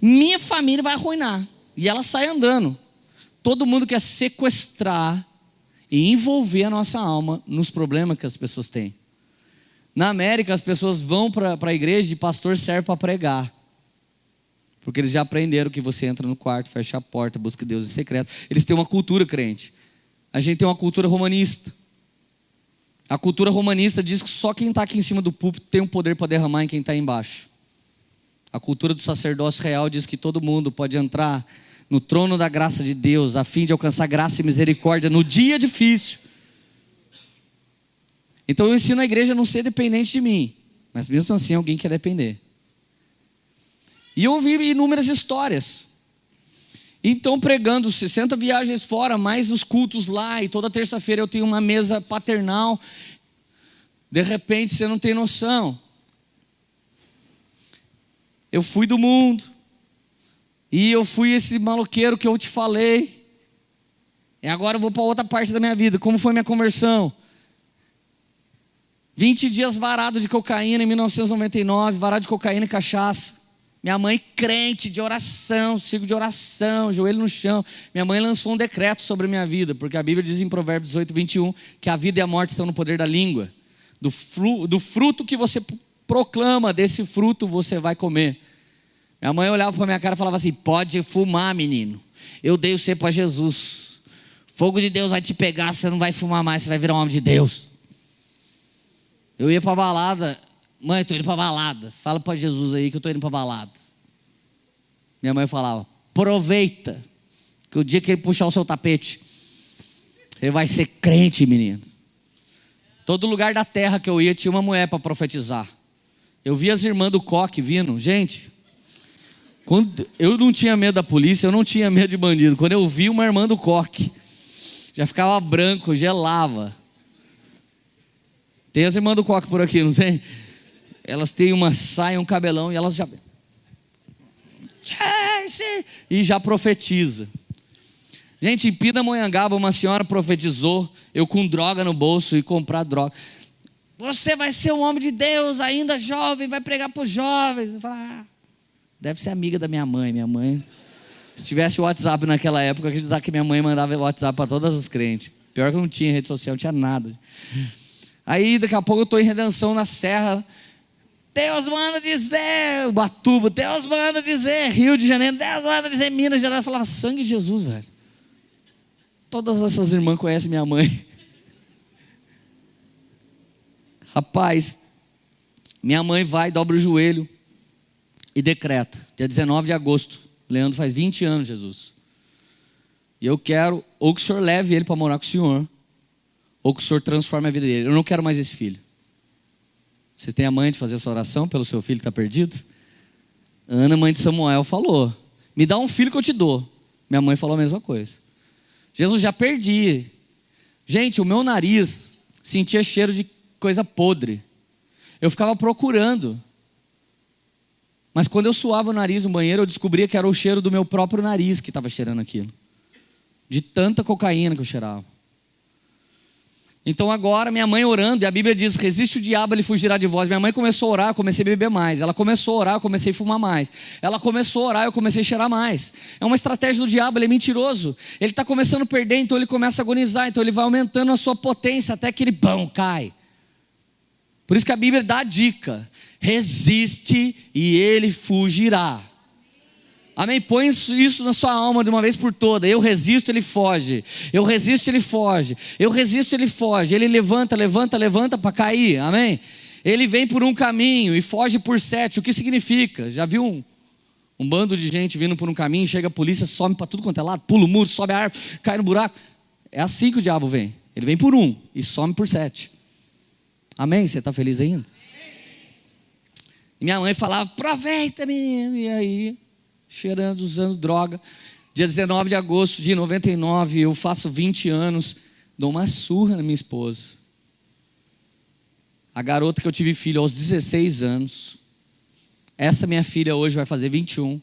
minha família vai arruinar. E ela sai andando. todo mundo quer sequestrar e envolver a nossa alma nos problemas que as pessoas têm. Na América, as pessoas vão para a igreja e pastor serve para pregar. Porque eles já aprenderam que você entra no quarto, fecha a porta, busca Deus em secreto. Eles têm uma cultura crente. A gente tem uma cultura romanista. A cultura romanista diz que só quem está aqui em cima do púlpito tem o poder para derramar em quem está embaixo. A cultura do sacerdócio real diz que todo mundo pode entrar no trono da graça de Deus, a fim de alcançar graça e misericórdia no dia difícil. Então eu ensino a igreja a não ser dependente de mim, mas mesmo assim alguém quer depender. E eu ouvi inúmeras histórias. Então, pregando 60 viagens fora, mais os cultos lá, e toda terça-feira eu tenho uma mesa paternal. De repente você não tem noção. Eu fui do mundo, e eu fui esse maloqueiro que eu te falei, e agora eu vou para outra parte da minha vida. Como foi minha conversão? 20 dias varado de cocaína em 1999, varado de cocaína e cachaça. Minha mãe crente de oração, sigo de oração, joelho no chão. Minha mãe lançou um decreto sobre a minha vida, porque a Bíblia diz em Provérbios 18, 21 que a vida e a morte estão no poder da língua. Do, fru, do fruto que você proclama, desse fruto você vai comer. Minha mãe olhava para minha cara e falava assim: pode fumar, menino. Eu dei você para Jesus. Fogo de Deus vai te pegar, você não vai fumar mais, você vai virar um homem de Deus. Eu ia para balada, mãe, estou indo para balada. Fala para Jesus aí que eu estou indo para balada. Minha mãe falava: aproveita, que o dia que ele puxar o seu tapete, ele vai ser crente, menino. Todo lugar da terra que eu ia tinha uma mulher para profetizar. Eu vi as irmãs do coque vindo, gente. Quando eu não tinha medo da polícia, eu não tinha medo de bandido. Quando eu vi uma irmã do coque, já ficava branco, gelava. Tem as irmãs do coque por aqui, não tem? Elas têm uma saia, um cabelão e elas já. E já profetiza. Gente, em Pindamonhangaba, uma senhora profetizou, eu com droga no bolso e comprar droga. Você vai ser um homem de Deus, ainda jovem, vai pregar para os jovens. Eu falo, ah, deve ser amiga da minha mãe. Minha mãe, se tivesse WhatsApp naquela época, acreditar que minha mãe mandava WhatsApp para todas as crentes. Pior que eu não tinha rede social, não tinha nada. Aí daqui a pouco eu estou em redenção na serra. Deus manda dizer, Batuba, Deus manda dizer, Rio de Janeiro, Deus manda dizer, Minas Gerais. Eu falava, sangue de Jesus, velho. Todas essas irmãs conhecem minha mãe. Rapaz, minha mãe vai, dobra o joelho e decreta, dia 19 de agosto. Leandro faz 20 anos, Jesus. E eu quero, ou que o senhor leve ele para morar com o senhor, ou que o Senhor transforme a vida dele. Eu não quero mais esse filho. Você tem a mãe de fazer essa oração pelo seu filho que está perdido? Ana, mãe de Samuel, falou: Me dá um filho que eu te dou. Minha mãe falou a mesma coisa. Jesus, já perdi. Gente, o meu nariz sentia cheiro de coisa podre. Eu ficava procurando. Mas quando eu suava o nariz no banheiro, eu descobria que era o cheiro do meu próprio nariz que estava cheirando aquilo. De tanta cocaína que eu cheirava. Então agora minha mãe orando, e a Bíblia diz: resiste o diabo, ele fugirá de vós. Minha mãe começou a orar, eu comecei a beber mais. Ela começou a orar, eu comecei a fumar mais. Ela começou a orar, eu comecei a cheirar mais. É uma estratégia do diabo, ele é mentiroso. Ele está começando a perder, então ele começa a agonizar, então ele vai aumentando a sua potência até que ele bão, cai. Por isso que a Bíblia dá a dica: resiste e ele fugirá. Amém? Põe isso na sua alma de uma vez por toda. Eu resisto, ele foge. Eu resisto, ele foge. Eu resisto, ele foge. Ele levanta, levanta, levanta para cair. Amém? Ele vem por um caminho e foge por sete. O que significa? Já viu um, um bando de gente vindo por um caminho, chega a polícia, some para tudo quanto é lado, pula o muro, sobe a árvore, cai no buraco. É assim que o diabo vem. Ele vem por um e some por sete. Amém? Você está feliz ainda? Minha mãe falava, aproveita, menino. E aí cheirando, usando droga. Dia 19 de agosto de 99, eu faço 20 anos, dou uma surra na minha esposa. A garota que eu tive filho aos 16 anos. Essa minha filha hoje vai fazer 21.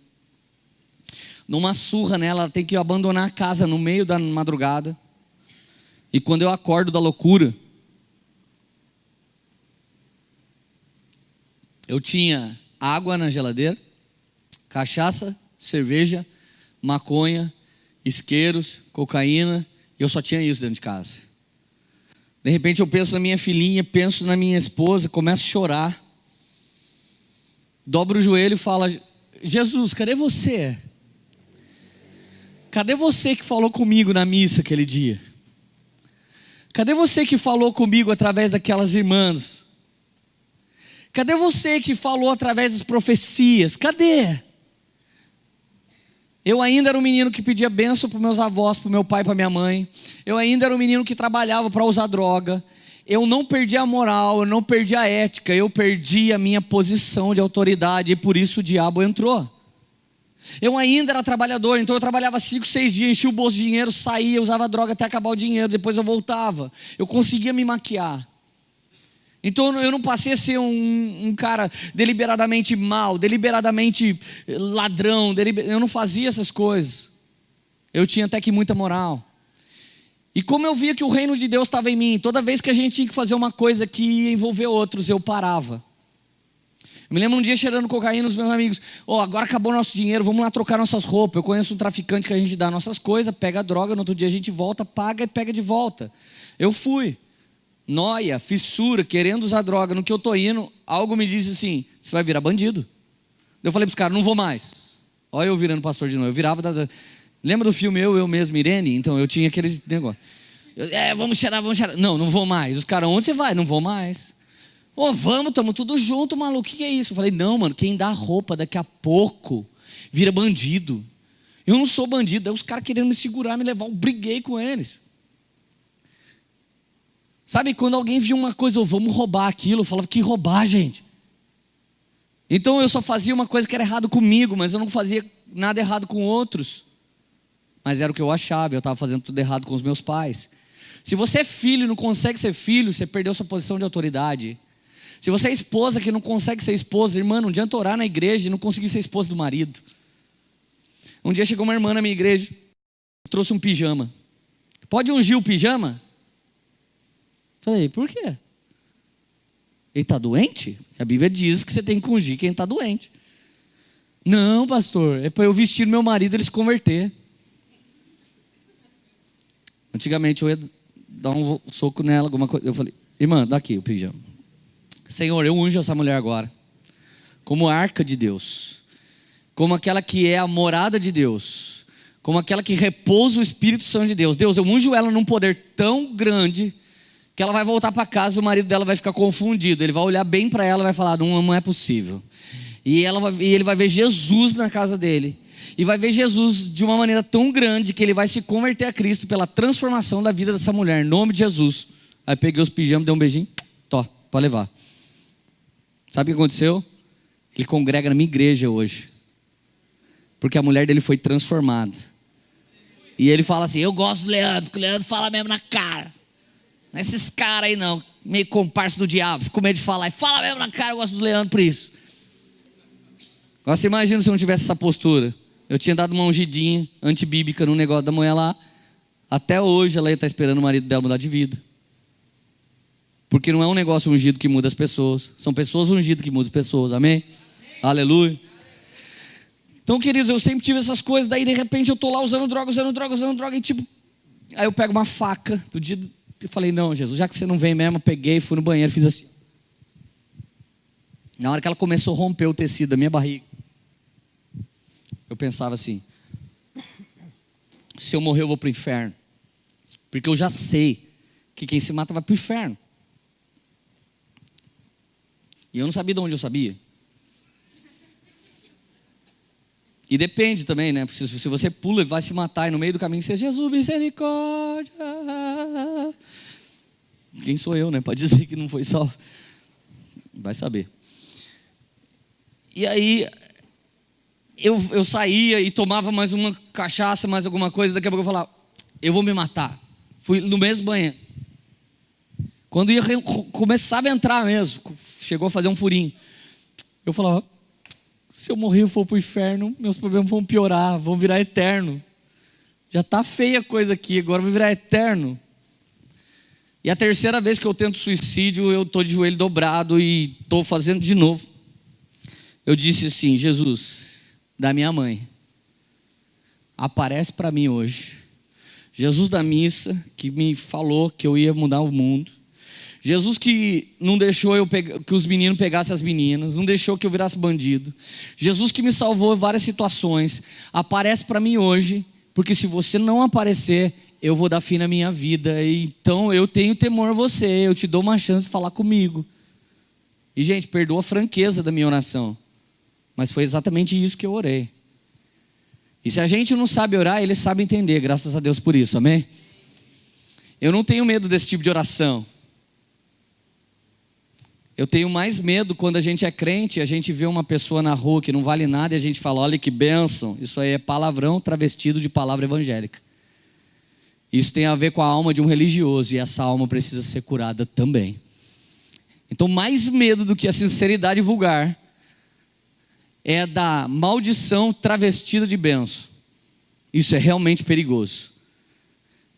Numa surra nela, ela tem que abandonar a casa no meio da madrugada. E quando eu acordo da loucura, eu tinha água na geladeira, cachaça, cerveja, maconha isqueiros, cocaína, e eu só tinha isso dentro de casa. De repente eu penso na minha filhinha, penso na minha esposa, começo a chorar. Dobro o joelho e fala: Jesus, cadê você? Cadê você que falou comigo na missa aquele dia? Cadê você que falou comigo através daquelas irmãs? Cadê você que falou através das profecias? Cadê? Eu ainda era um menino que pedia benção para meus avós, para meu pai, para minha mãe. Eu ainda era um menino que trabalhava para usar droga. Eu não perdi a moral, eu não perdi a ética, eu perdi a minha posição de autoridade e por isso o diabo entrou. Eu ainda era trabalhador, então eu trabalhava cinco, seis dias, enchia o bolso de dinheiro, saía, usava droga até acabar o dinheiro, depois eu voltava. Eu conseguia me maquiar. Então eu não passei a ser um, um cara deliberadamente mal, deliberadamente ladrão, deliber... eu não fazia essas coisas. Eu tinha até que muita moral. E como eu via que o reino de Deus estava em mim, toda vez que a gente tinha que fazer uma coisa que ia envolver outros, eu parava. Eu me lembro um dia cheirando cocaína os meus amigos. Ó, oh, agora acabou nosso dinheiro, vamos lá trocar nossas roupas. Eu conheço um traficante que a gente dá nossas coisas, pega a droga, no outro dia a gente volta, paga e pega de volta. Eu fui noia, fissura, querendo usar droga, no que eu tô indo, algo me disse assim: você vai virar bandido. Eu falei para os caras: não vou mais. Olha eu virando pastor de novo. Eu virava. Da... Lembra do filme Eu, Eu Mesmo, Irene? Então eu tinha aquele negócio. Eu, é, vamos cheirar, vamos cheirar. Não, não vou mais. Os caras, onde você vai? Não vou mais. Ô, oh, vamos, estamos tudo junto, maluco. O que, que é isso? Eu falei: não, mano, quem dá roupa daqui a pouco vira bandido. Eu não sou bandido. Aí os caras querendo me segurar, me levar. Eu briguei com eles. Sabe, quando alguém viu uma coisa, oh, vamos roubar aquilo, eu falava, que roubar, gente? Então eu só fazia uma coisa que era errado comigo, mas eu não fazia nada errado com outros. Mas era o que eu achava, eu estava fazendo tudo errado com os meus pais. Se você é filho e não consegue ser filho, você perdeu sua posição de autoridade. Se você é esposa que não consegue ser esposa, irmã, não adianta orar na igreja e não conseguir ser esposa do marido. Um dia chegou uma irmã na minha igreja, trouxe um pijama. Pode ungir o pijama? Falei, por quê? Ele está doente? A Bíblia diz que você tem que ungir quem está doente. Não, pastor, é para eu vestir meu marido e ele se converter. Antigamente eu ia dar um soco nela, alguma coisa. Eu falei, irmã, dá aqui o pijama. Senhor, eu unjo essa mulher agora, como arca de Deus, como aquela que é a morada de Deus, como aquela que repousa o Espírito Santo de Deus. Deus, eu unjo ela num poder tão grande que ela vai voltar para casa, o marido dela vai ficar confundido. Ele vai olhar bem para ela e vai falar: não, não é possível. E, ela vai, e ele vai ver Jesus na casa dele. E vai ver Jesus de uma maneira tão grande que ele vai se converter a Cristo pela transformação da vida dessa mulher, em nome de Jesus. Aí peguei os pijamas, dei um beijinho, tó, pode levar. Sabe o que aconteceu? Ele congrega na minha igreja hoje. Porque a mulher dele foi transformada. E ele fala assim: Eu gosto do Leandro, porque o Leandro fala mesmo na cara. É esses caras aí não, meio comparsa do diabo, fico com medo de falar. E fala mesmo na cara, eu gosto do Leandro por isso. Agora você imagina se eu não tivesse essa postura. Eu tinha dado uma ungidinha antibíblica no negócio da mulher lá. Até hoje ela ia estar esperando o marido dela mudar de vida. Porque não é um negócio ungido que muda as pessoas. São pessoas ungidas que mudam as pessoas. Amém? Amém. Aleluia. Então, queridos, eu sempre tive essas coisas. Daí, de repente, eu estou lá usando droga, usando droga, usando droga. E tipo, aí eu pego uma faca do dia eu falei, não, Jesus, já que você não vem mesmo, peguei, fui no banheiro, fiz assim. Na hora que ela começou a romper o tecido da minha barriga, eu pensava assim: se eu morrer, eu vou para o inferno. Porque eu já sei que quem se mata vai para o inferno. E eu não sabia de onde eu sabia. E depende também, né? Se, se você pula e vai se matar e no meio do caminho você, Jesus, misericórdia. Quem sou eu, né? Pode dizer que não foi só. Vai saber. E aí, eu, eu saía e tomava mais uma cachaça, mais alguma coisa. Daqui a pouco eu falava, eu vou me matar. Fui no mesmo banheiro. Quando ia, começava a entrar mesmo, chegou a fazer um furinho. Eu falava, se eu morrer e for para o inferno, meus problemas vão piorar, vão virar eterno. Já está feia a coisa aqui, agora vai virar eterno. E a terceira vez que eu tento suicídio, eu estou de joelho dobrado e estou fazendo de novo. Eu disse assim: Jesus, da minha mãe, aparece para mim hoje. Jesus da missa, que me falou que eu ia mudar o mundo. Jesus que não deixou eu pegar, que os meninos pegassem as meninas, não deixou que eu virasse bandido. Jesus que me salvou em várias situações, aparece para mim hoje, porque se você não aparecer, eu vou dar fim na minha vida. Então eu tenho temor a você, eu te dou uma chance de falar comigo. E gente, perdoa a franqueza da minha oração, mas foi exatamente isso que eu orei. E se a gente não sabe orar, ele sabe entender, graças a Deus por isso, amém? Eu não tenho medo desse tipo de oração. Eu tenho mais medo quando a gente é crente, a gente vê uma pessoa na rua que não vale nada e a gente fala: olha que bênção. Isso aí é palavrão travestido de palavra evangélica. Isso tem a ver com a alma de um religioso e essa alma precisa ser curada também. Então, mais medo do que a sinceridade vulgar é da maldição travestida de benção. Isso é realmente perigoso.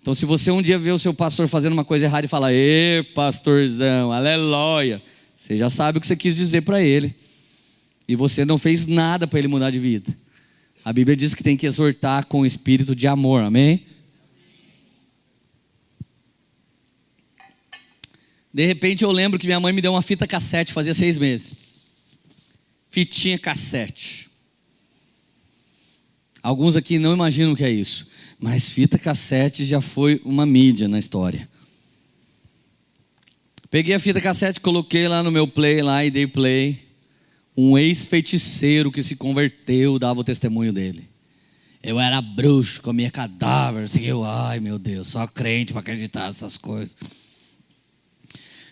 Então, se você um dia vê o seu pastor fazendo uma coisa errada e fala, ê, pastorzão, aleluia você já sabe o que você quis dizer para ele. E você não fez nada para ele mudar de vida. A Bíblia diz que tem que exortar com espírito de amor, amém? De repente eu lembro que minha mãe me deu uma fita cassete, fazia seis meses. Fitinha cassete. Alguns aqui não imaginam o que é isso, mas fita cassete já foi uma mídia na história. Peguei a fita cassete, coloquei lá no meu play lá e dei play. Um ex-feiticeiro que se converteu dava o testemunho dele. Eu era bruxo, comia cadáver, assim, eu, ai meu Deus, só crente para acreditar nessas coisas.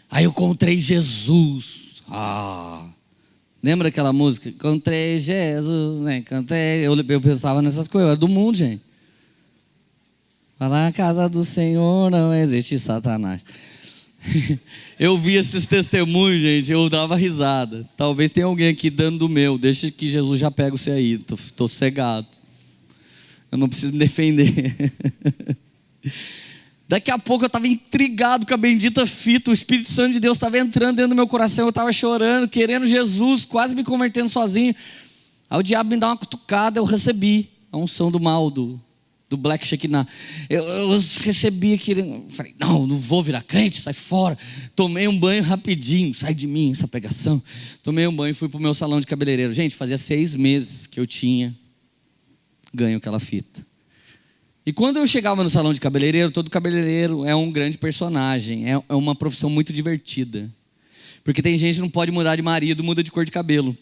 Aí eu encontrei Jesus. Ah, lembra aquela música? Encontrei Jesus, né? Encontrei. Eu, eu pensava nessas coisas, eu era do mundo, gente. Falar na casa do Senhor não existe Satanás. eu vi esses testemunhos, gente, eu dava risada. Talvez tenha alguém aqui dando do meu. Deixa que Jesus já pega você aí. Estou cegado. Eu não preciso me defender. Daqui a pouco eu estava intrigado com a bendita fita. O Espírito Santo de Deus estava entrando dentro do meu coração. Eu estava chorando, querendo Jesus, quase me convertendo sozinho. Aí o diabo me dá uma cutucada, eu recebi a unção do mal, do, do Black Shekinah. Eu, eu recebi aquele. Falei, não, não vou virar crente, sai fora. Tomei um banho rapidinho, sai de mim essa pregação. Tomei um banho e fui para o meu salão de cabeleireiro. Gente, fazia seis meses que eu tinha ganho aquela fita. E quando eu chegava no salão de cabeleireiro, todo cabeleireiro é um grande personagem, é, é uma profissão muito divertida. Porque tem gente que não pode mudar de marido, muda de cor de cabelo.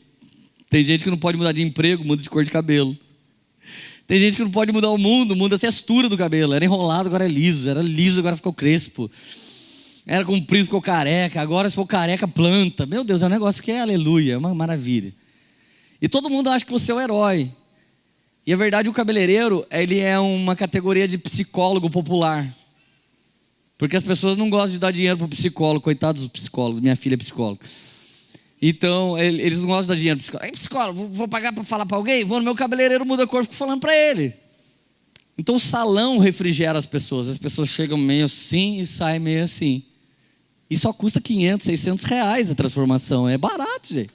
Tem gente que não pode mudar de emprego, muda de cor de cabelo. Tem gente que não pode mudar o mundo, muda a textura do cabelo. Era enrolado, agora é liso. Era liso, agora ficou crespo. Era comprido, ficou careca. Agora, se for careca, planta. Meu Deus, é um negócio que é aleluia, é uma maravilha. E todo mundo acha que você é o herói. E a verdade, o cabeleireiro, ele é uma categoria de psicólogo popular. Porque as pessoas não gostam de dar dinheiro para o psicólogo, coitados dos psicólogos. Minha filha é psicóloga. Então, eles não gostam de dar dinheiro para psicólogo. Psicólogo, vou pagar para falar para alguém? Vou no meu cabeleireiro, muda a cor, fico falando para ele. Então, o salão refrigera as pessoas. As pessoas chegam meio assim e saem meio assim. E só custa 500, 600 reais a transformação. É barato, gente.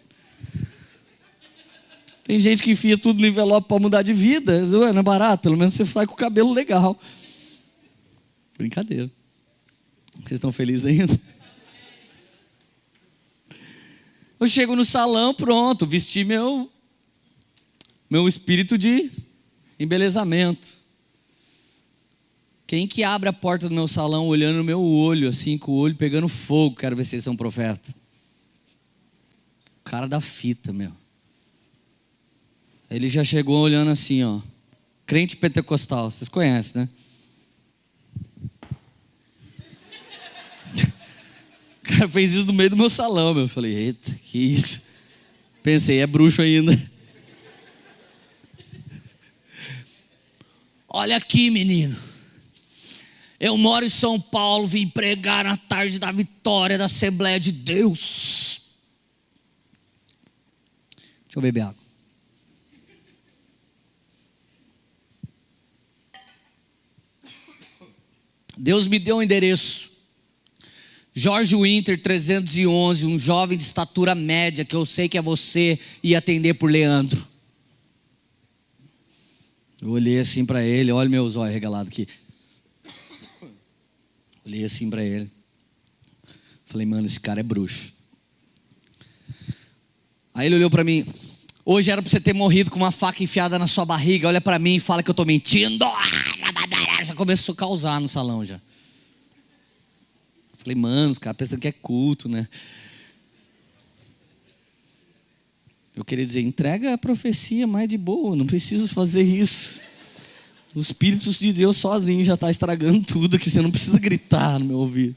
Tem gente que enfia tudo no envelope para mudar de vida. Não é barato, pelo menos você sai com o cabelo legal. Brincadeira. Vocês estão felizes ainda? Eu chego no salão, pronto, vesti meu meu espírito de embelezamento. Quem que abre a porta do meu salão olhando no meu olho, assim, com o olho pegando fogo, quero ver se vocês são profeta. O cara da fita, meu. Ele já chegou olhando assim, ó. Crente pentecostal, vocês conhecem, né? Cara fez isso no meio do meu salão, meu. Eu falei, eita, que isso? Pensei, é bruxo ainda. Olha aqui, menino. Eu moro em São Paulo, vim pregar na tarde da vitória da Assembleia de Deus. Deixa eu beber água. Deus me deu um endereço. Jorge Winter 311, um jovem de estatura média, que eu sei que é você, e atender por Leandro. Eu olhei assim para ele, olha meus olhos regalados aqui. Olhei assim para ele. Falei, mano, esse cara é bruxo. Aí ele olhou para mim. Hoje era para você ter morrido com uma faca enfiada na sua barriga. Olha para mim e fala que eu tô mentindo. Já começou a causar no salão já. Falei, mano, os caras pensam que é culto, né? Eu queria dizer, entrega a profecia mais de boa, não precisa fazer isso. O Espírito de Deus sozinho já está estragando tudo, que você não precisa gritar no meu ouvido.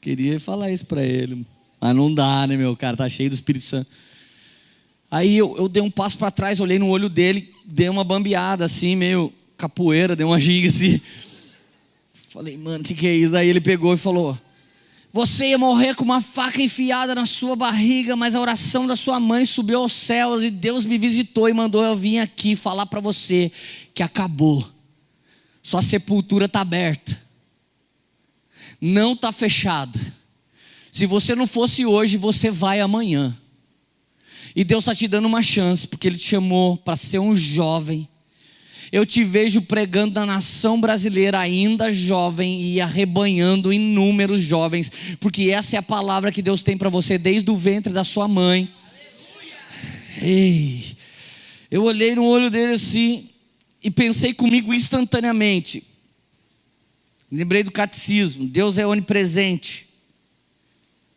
Queria falar isso para ele, mas não dá, né, meu cara? Tá cheio do Espírito Santo. Aí eu, eu dei um passo para trás, olhei no olho dele, dei uma bambeada assim, meio capoeira, dei uma giga assim. Falei, mano, o que, que é isso? Aí ele pegou e falou: você ia morrer com uma faca enfiada na sua barriga, mas a oração da sua mãe subiu aos céus e Deus me visitou e mandou eu vir aqui falar para você que acabou. Sua sepultura está aberta. Não está fechada. Se você não fosse hoje, você vai amanhã. E Deus está te dando uma chance, porque Ele te chamou para ser um jovem eu te vejo pregando na nação brasileira ainda jovem e arrebanhando inúmeros jovens, porque essa é a palavra que Deus tem para você desde o ventre da sua mãe. Ei, eu olhei no olho dele assim e pensei comigo instantaneamente. Lembrei do catecismo: Deus é onipresente,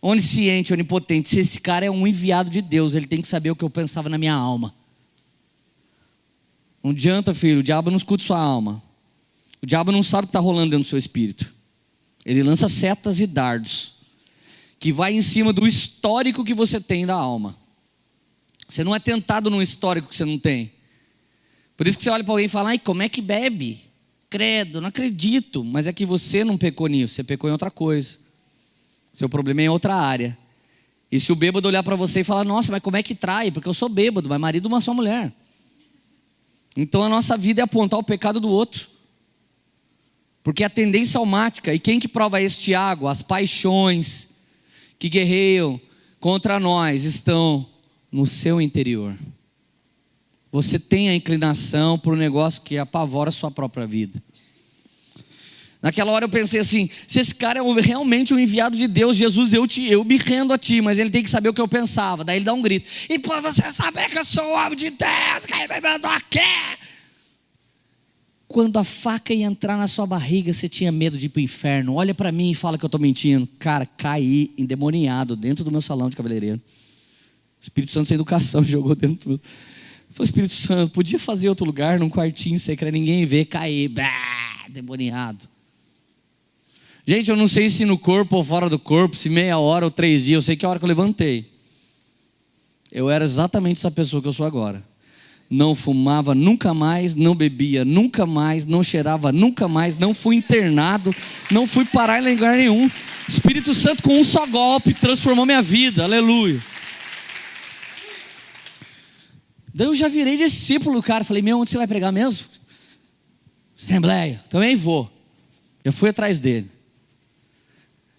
onisciente, onipotente. Se esse cara é um enviado de Deus, ele tem que saber o que eu pensava na minha alma. Não adianta, filho, o diabo não escuta sua alma. O diabo não sabe o que está rolando dentro do seu espírito. Ele lança setas e dardos que vai em cima do histórico que você tem da alma. Você não é tentado num histórico que você não tem. Por isso que você olha para alguém e fala: Ai, como é que bebe? Credo, não acredito. Mas é que você não pecou nisso, você pecou em outra coisa. Seu problema é em outra área. E se o bêbado olhar para você e falar: Nossa, mas como é que trai? Porque eu sou bêbado, mas marido uma só mulher. Então a nossa vida é apontar o pecado do outro. Porque a tendência almática, e quem que prova isso, Tiago? As paixões que guerreiam contra nós estão no seu interior. Você tem a inclinação para o negócio que apavora a sua própria vida. Naquela hora eu pensei assim: se esse cara é realmente um enviado de Deus, Jesus, eu, te, eu me rendo a ti, mas ele tem que saber o que eu pensava. Daí ele dá um grito: e por você saber que eu sou o homem de Deus, quem me mandou aqui? Quando a faca ia entrar na sua barriga, você tinha medo de ir para o inferno. Olha para mim e fala que eu estou mentindo. Cara, caí endemoniado dentro do meu salão de cabeleireiro. O Espírito Santo sem educação jogou dentro. Falei, Espírito Santo, podia fazer outro lugar, num quartinho, sem querer ninguém ver, cair, bah, demoniado. Gente, eu não sei se no corpo ou fora do corpo, se meia hora ou três dias, eu sei que é a hora que eu levantei. Eu era exatamente essa pessoa que eu sou agora. Não fumava nunca mais, não bebia nunca mais, não cheirava nunca mais, não fui internado, não fui parar em lugar nenhum. Espírito Santo com um só golpe transformou minha vida, aleluia. Daí eu já virei discípulo, cara. Falei, meu, onde você vai pregar mesmo? Assembleia, também vou. Eu fui atrás dele.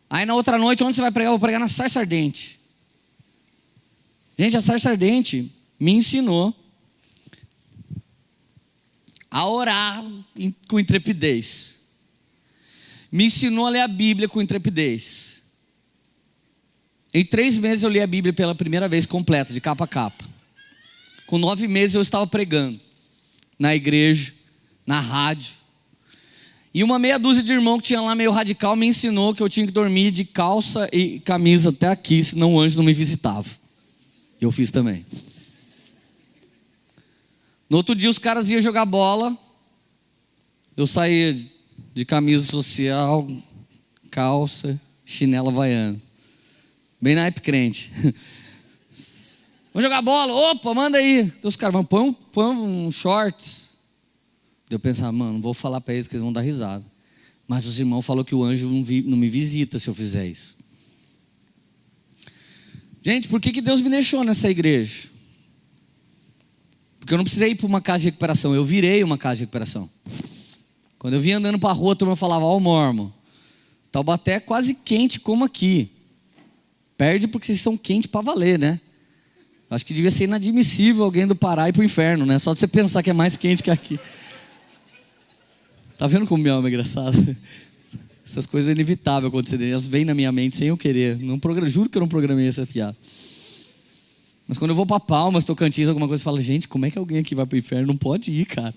Aí na outra noite, onde você vai pregar? Eu vou pregar na sarça ardente. Gente, a sarça ardente me ensinou a orar com intrepidez. Me ensinou a ler a Bíblia com intrepidez. Em três meses eu li a Bíblia pela primeira vez completa, de capa a capa. Com nove meses eu estava pregando na igreja, na rádio, e uma meia dúzia de irmão que tinha lá meio radical me ensinou que eu tinha que dormir de calça e camisa até aqui, senão o anjo não me visitava. Eu fiz também. No outro dia os caras iam jogar bola. Eu saía de camisa social, calça, chinela vaiana. Bem naipe crente. Vamos jogar bola? Opa, manda aí. Então os caras, põe um, põe um shorts. Eu pensava, mano, vou falar para eles que eles vão dar risada. Mas os irmãos falaram que o anjo não, vi, não me visita se eu fizer isso. Gente, por que, que Deus me deixou nessa igreja? Porque eu não precisei ir para uma casa de recuperação, eu virei uma casa de recuperação. Quando eu vinha andando para a rua, todo mundo falava, ó, oh, mormo, Taubaté é quase quente como aqui. Perde porque vocês são quentes para valer, né? Acho que devia ser inadmissível alguém do Pará ir para o inferno, né? Só de você pensar que é mais quente que aqui. Tá vendo como minha alma é engraçada? Essas coisas é inevitável acontecer. Elas vêm na minha mente sem eu querer. Não programa, juro que eu não programei essa piada. Mas quando eu vou para Palmas, Tocantins, alguma coisa, eu falo, gente, como é que alguém aqui vai para o inferno? Não pode ir, cara.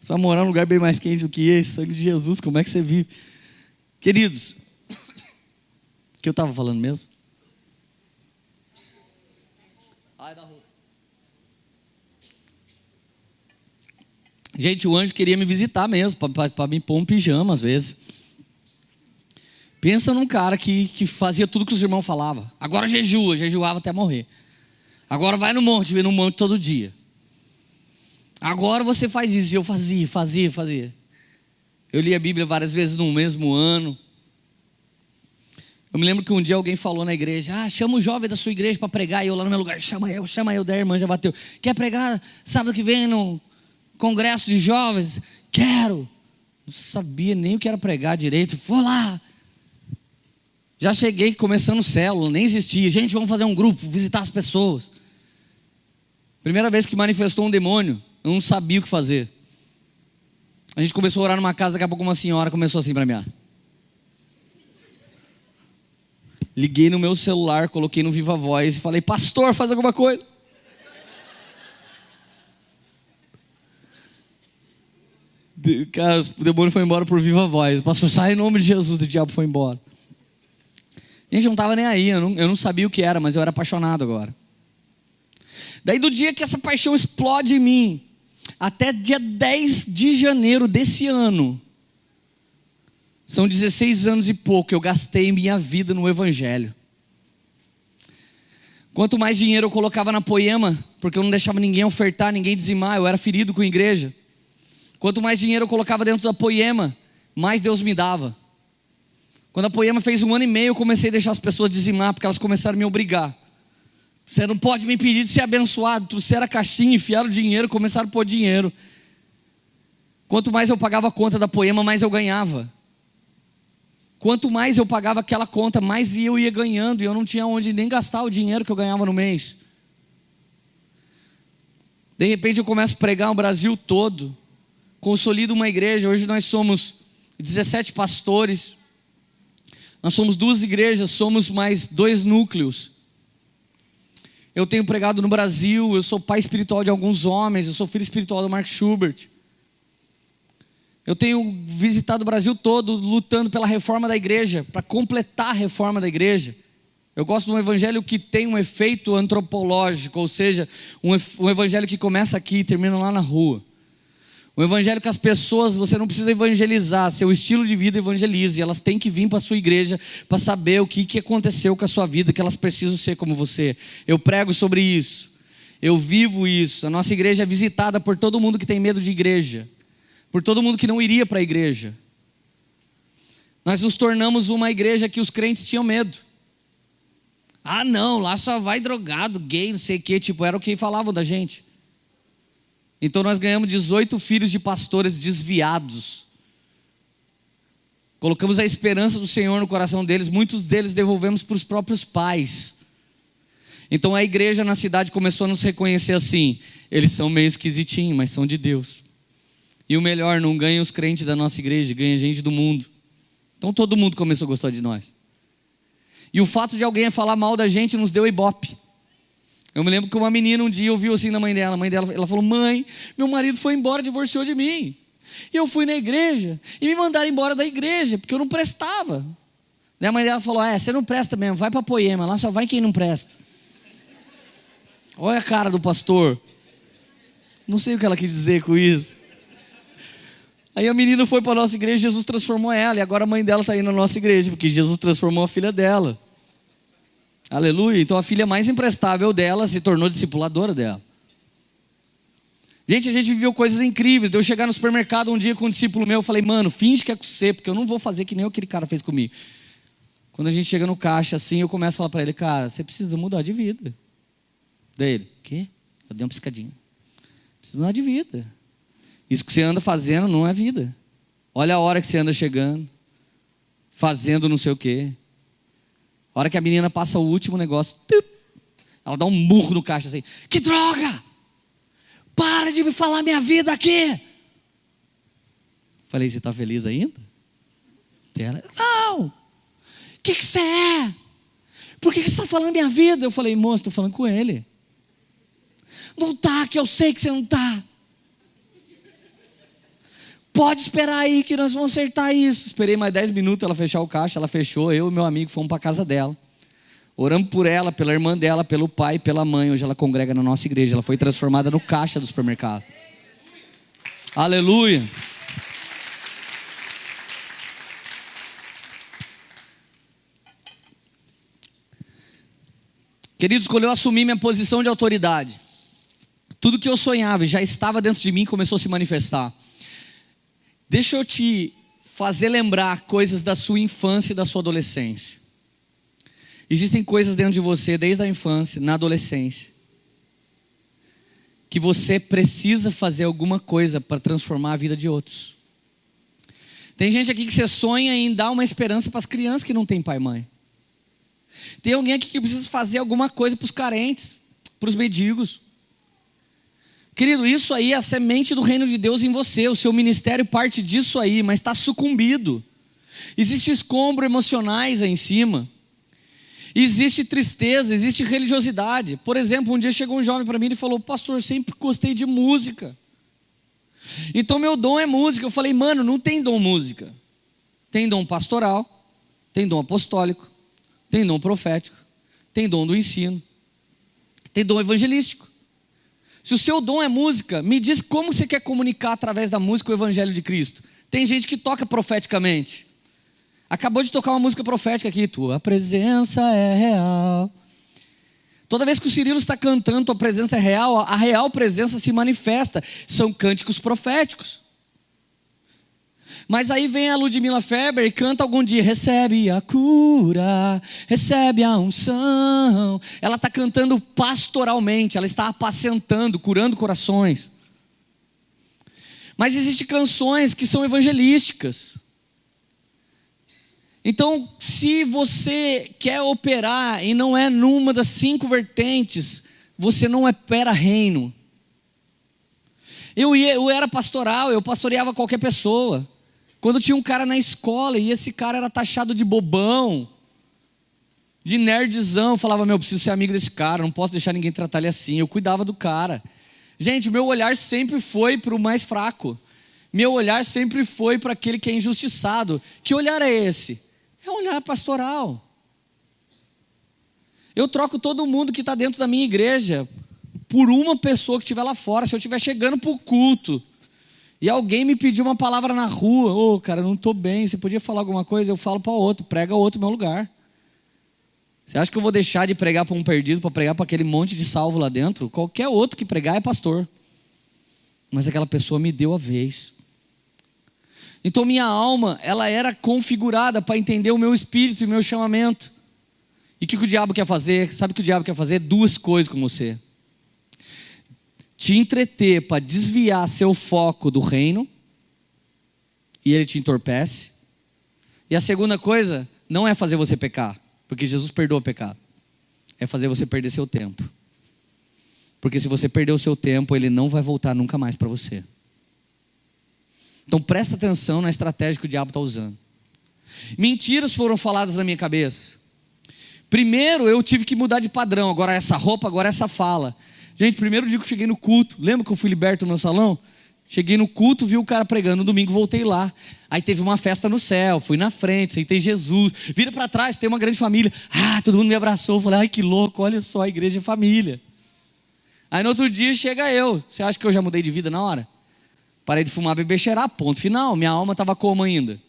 Você vai morar num lugar bem mais quente do que esse, sangue de Jesus, como é que você vive? Queridos, o que eu estava falando mesmo? Ai, da roupa. Gente, o anjo queria me visitar mesmo, para me pôr um pijama às vezes. Pensa num cara que, que fazia tudo que os irmãos falavam. Agora jejua, jejuava até morrer. Agora vai no monte, vem no monte todo dia. Agora você faz isso. E eu fazia, fazia, fazia. Eu li a Bíblia várias vezes no mesmo ano. Eu me lembro que um dia alguém falou na igreja: Ah, chama o jovem da sua igreja para pregar. E eu lá no meu lugar, chama eu, chama eu. Da irmã já bateu. Quer pregar sábado que vem no congresso de jovens? Quero. Não sabia nem o que era pregar direito. Vou lá. Já cheguei começando célula, nem existia. Gente, vamos fazer um grupo, visitar as pessoas. Primeira vez que manifestou um demônio, eu não sabia o que fazer. A gente começou a orar numa casa, daqui a pouco uma senhora começou assim para mim. Liguei no meu celular, coloquei no Viva Voz e falei, pastor, faz alguma coisa. Cara, o demônio foi embora por viva voz. Pastor, sai em nome de Jesus, o diabo foi embora. A gente não estava nem aí, eu não, eu não sabia o que era, mas eu era apaixonado agora. Daí do dia que essa paixão explode em mim, até dia 10 de janeiro desse ano, são 16 anos e pouco, eu gastei minha vida no Evangelho. Quanto mais dinheiro eu colocava na poema, porque eu não deixava ninguém ofertar, ninguém dizimar, eu era ferido com a igreja. Quanto mais dinheiro eu colocava dentro da poema, mais Deus me dava. Quando a poema fez um ano e meio, eu comecei a deixar as pessoas dizimar, porque elas começaram a me obrigar. Você não pode me impedir de ser abençoado. Trouxeram a caixinha, enfiaram dinheiro, começaram a pôr dinheiro. Quanto mais eu pagava a conta da poema, mais eu ganhava. Quanto mais eu pagava aquela conta, mais eu ia ganhando. E eu não tinha onde nem gastar o dinheiro que eu ganhava no mês. De repente eu começo a pregar o Brasil todo. Consolido uma igreja. Hoje nós somos 17 pastores. Nós somos duas igrejas, somos mais dois núcleos. Eu tenho pregado no Brasil, eu sou pai espiritual de alguns homens, eu sou filho espiritual do Mark Schubert. Eu tenho visitado o Brasil todo lutando pela reforma da igreja, para completar a reforma da igreja. Eu gosto de um evangelho que tem um efeito antropológico, ou seja, um, um evangelho que começa aqui e termina lá na rua. O evangelho que as pessoas, você não precisa evangelizar, seu estilo de vida evangelize, elas têm que vir para a sua igreja para saber o que, que aconteceu com a sua vida, que elas precisam ser como você. Eu prego sobre isso, eu vivo isso. A nossa igreja é visitada por todo mundo que tem medo de igreja, por todo mundo que não iria para a igreja. Nós nos tornamos uma igreja que os crentes tinham medo. Ah, não, lá só vai drogado, gay, não sei o quê, tipo, era o que falavam da gente. Então nós ganhamos 18 filhos de pastores desviados. Colocamos a esperança do Senhor no coração deles, muitos deles devolvemos para os próprios pais. Então a igreja na cidade começou a nos reconhecer assim: eles são meio esquisitinhos, mas são de Deus. E o melhor, não ganha os crentes da nossa igreja, ganha gente do mundo. Então todo mundo começou a gostar de nós. E o fato de alguém falar mal da gente nos deu ibope. Eu me lembro que uma menina um dia ouviu assim da mãe dela. A mãe dela ela falou: Mãe, meu marido foi embora, divorciou de mim. E eu fui na igreja e me mandaram embora da igreja, porque eu não prestava. Daí a mãe dela falou: É, você não presta mesmo, vai para Poema, lá só vai quem não presta. Olha a cara do pastor. Não sei o que ela quis dizer com isso. Aí a menina foi para a nossa igreja, Jesus transformou ela, e agora a mãe dela está indo na nossa igreja, porque Jesus transformou a filha dela. Aleluia. Então a filha mais imprestável dela se tornou discipuladora dela. Gente, a gente viveu coisas incríveis. Deu eu chegar no supermercado um dia com um discípulo meu, eu falei, mano, finge que é com você, porque eu não vou fazer que nem aquele cara fez comigo. Quando a gente chega no caixa assim, eu começo a falar para ele, cara, você precisa mudar de vida. Daí ele, quê? Eu dei uma piscadinha. Precisa mudar de vida. Isso que você anda fazendo não é vida. Olha a hora que você anda chegando, fazendo não sei o quê. A hora que a menina passa o último negócio, Ela dá um murro no caixa assim: Que droga! Para de me falar minha vida aqui! Falei: Você está feliz ainda? Ela: Não! O que, que você é? Por que, que você está falando minha vida? Eu falei: Moço, estou falando com ele. Não tá, que eu sei que você não tá. Pode esperar aí que nós vamos acertar isso. Esperei mais 10 minutos ela fechar o caixa, ela fechou, eu e meu amigo fomos para casa dela. Oramos por ela, pela irmã dela, pelo pai, pela mãe. Hoje ela congrega na nossa igreja. Ela foi transformada no caixa do supermercado. Aleluia. Queridos, quando eu assumi minha posição de autoridade, tudo que eu sonhava já estava dentro de mim começou a se manifestar. Deixa eu te fazer lembrar coisas da sua infância e da sua adolescência. Existem coisas dentro de você desde a infância, na adolescência, que você precisa fazer alguma coisa para transformar a vida de outros. Tem gente aqui que você sonha em dar uma esperança para as crianças que não têm pai e mãe. Tem alguém aqui que precisa fazer alguma coisa para os carentes, para os mendigos. Querido, isso aí é a semente do reino de Deus em você. O seu ministério parte disso aí, mas está sucumbido. Existe escombro emocionais aí em cima. Existe tristeza, existe religiosidade. Por exemplo, um dia chegou um jovem para mim e falou: Pastor, sempre gostei de música. Então meu dom é música. Eu falei, mano, não tem dom música. Tem dom pastoral, tem dom apostólico, tem dom profético, tem dom do ensino, tem dom evangelístico. Se o seu dom é música, me diz como você quer comunicar através da música o Evangelho de Cristo. Tem gente que toca profeticamente. Acabou de tocar uma música profética aqui. Tua presença é real. Toda vez que o Cirilo está cantando, tua presença é real, a real presença se manifesta. São cânticos proféticos. Mas aí vem a Ludmilla Feber e canta algum dia: recebe a cura, recebe a unção. Ela está cantando pastoralmente, ela está apacentando, curando corações. Mas existem canções que são evangelísticas. Então, se você quer operar e não é numa das cinco vertentes, você não opera reino. Eu, ia, eu era pastoral, eu pastoreava qualquer pessoa. Quando tinha um cara na escola e esse cara era taxado de bobão, de nerdzão, falava, meu, preciso ser amigo desse cara, não posso deixar ninguém tratar ele assim. Eu cuidava do cara. Gente, meu olhar sempre foi para o mais fraco. Meu olhar sempre foi para aquele que é injustiçado. Que olhar é esse? É um olhar pastoral. Eu troco todo mundo que está dentro da minha igreja por uma pessoa que estiver lá fora. Se eu estiver chegando para o culto e alguém me pediu uma palavra na rua, ô oh, cara, não estou bem, você podia falar alguma coisa? Eu falo para outro, prega outro meu lugar. Você acha que eu vou deixar de pregar para um perdido, para pregar para aquele monte de salvo lá dentro? Qualquer outro que pregar é pastor. Mas aquela pessoa me deu a vez. Então minha alma, ela era configurada para entender o meu espírito e o meu chamamento. E o que, que o diabo quer fazer? Sabe o que o diabo quer fazer? Duas coisas com você te entreter para desviar seu foco do reino, e ele te entorpece. E a segunda coisa não é fazer você pecar, porque Jesus perdoa o pecado, é fazer você perder seu tempo. Porque se você perder o seu tempo, ele não vai voltar nunca mais para você. Então presta atenção na estratégia que o diabo está usando. Mentiras foram faladas na minha cabeça. Primeiro eu tive que mudar de padrão. Agora essa roupa, agora essa fala. Gente, primeiro dia que eu cheguei no culto, lembra que eu fui liberto no meu salão? Cheguei no culto, vi o cara pregando, no domingo voltei lá. Aí teve uma festa no céu, fui na frente, sentei Jesus. Vira para trás, tem uma grande família. Ah, todo mundo me abraçou. Falei, ai que louco, olha só, a igreja é família. Aí no outro dia chega eu. Você acha que eu já mudei de vida na hora? Parei de fumar, beber, cheirar, ponto final. Minha alma estava como ainda?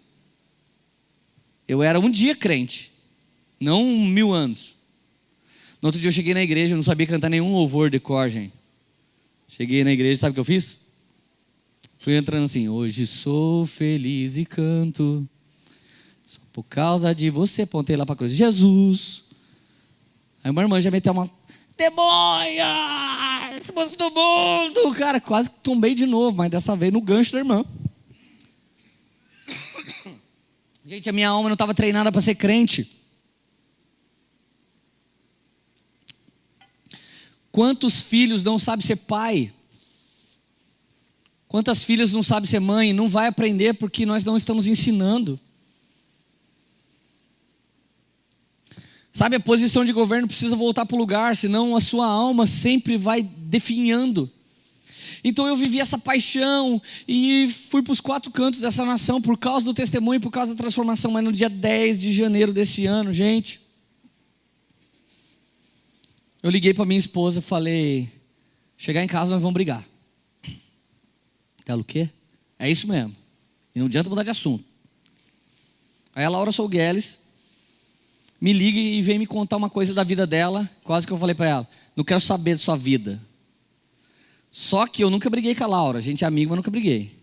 Eu era um dia crente, não mil anos. No outro dia eu cheguei na igreja, eu não sabia cantar nenhum louvor de cor, gente. Cheguei na igreja, sabe o que eu fiz? Fui entrando assim, hoje sou feliz e canto. Só por causa de você, pontei lá para a cruz. Jesus. Aí uma irmã já meteu uma. Demônia! Esse músico do mundo! Cara, quase tombei de novo, mas dessa vez no gancho da irmã. Gente, a minha alma não estava treinada para ser crente. Quantos filhos não sabem ser pai? Quantas filhas não sabem ser mãe? Não vai aprender porque nós não estamos ensinando. Sabe, a posição de governo precisa voltar para o lugar, senão a sua alma sempre vai definhando. Então eu vivi essa paixão e fui para os quatro cantos dessa nação por causa do testemunho, por causa da transformação. Mas no dia 10 de janeiro desse ano, gente, eu liguei para minha esposa falei: chegar em casa nós vamos brigar. Ela, o quê? É isso mesmo. E não adianta mudar de assunto. Aí a Laura Sougueles me liga e vem me contar uma coisa da vida dela. Quase que eu falei para ela: não quero saber de sua vida. Só que eu nunca briguei com a Laura. A gente é amigo, mas nunca briguei.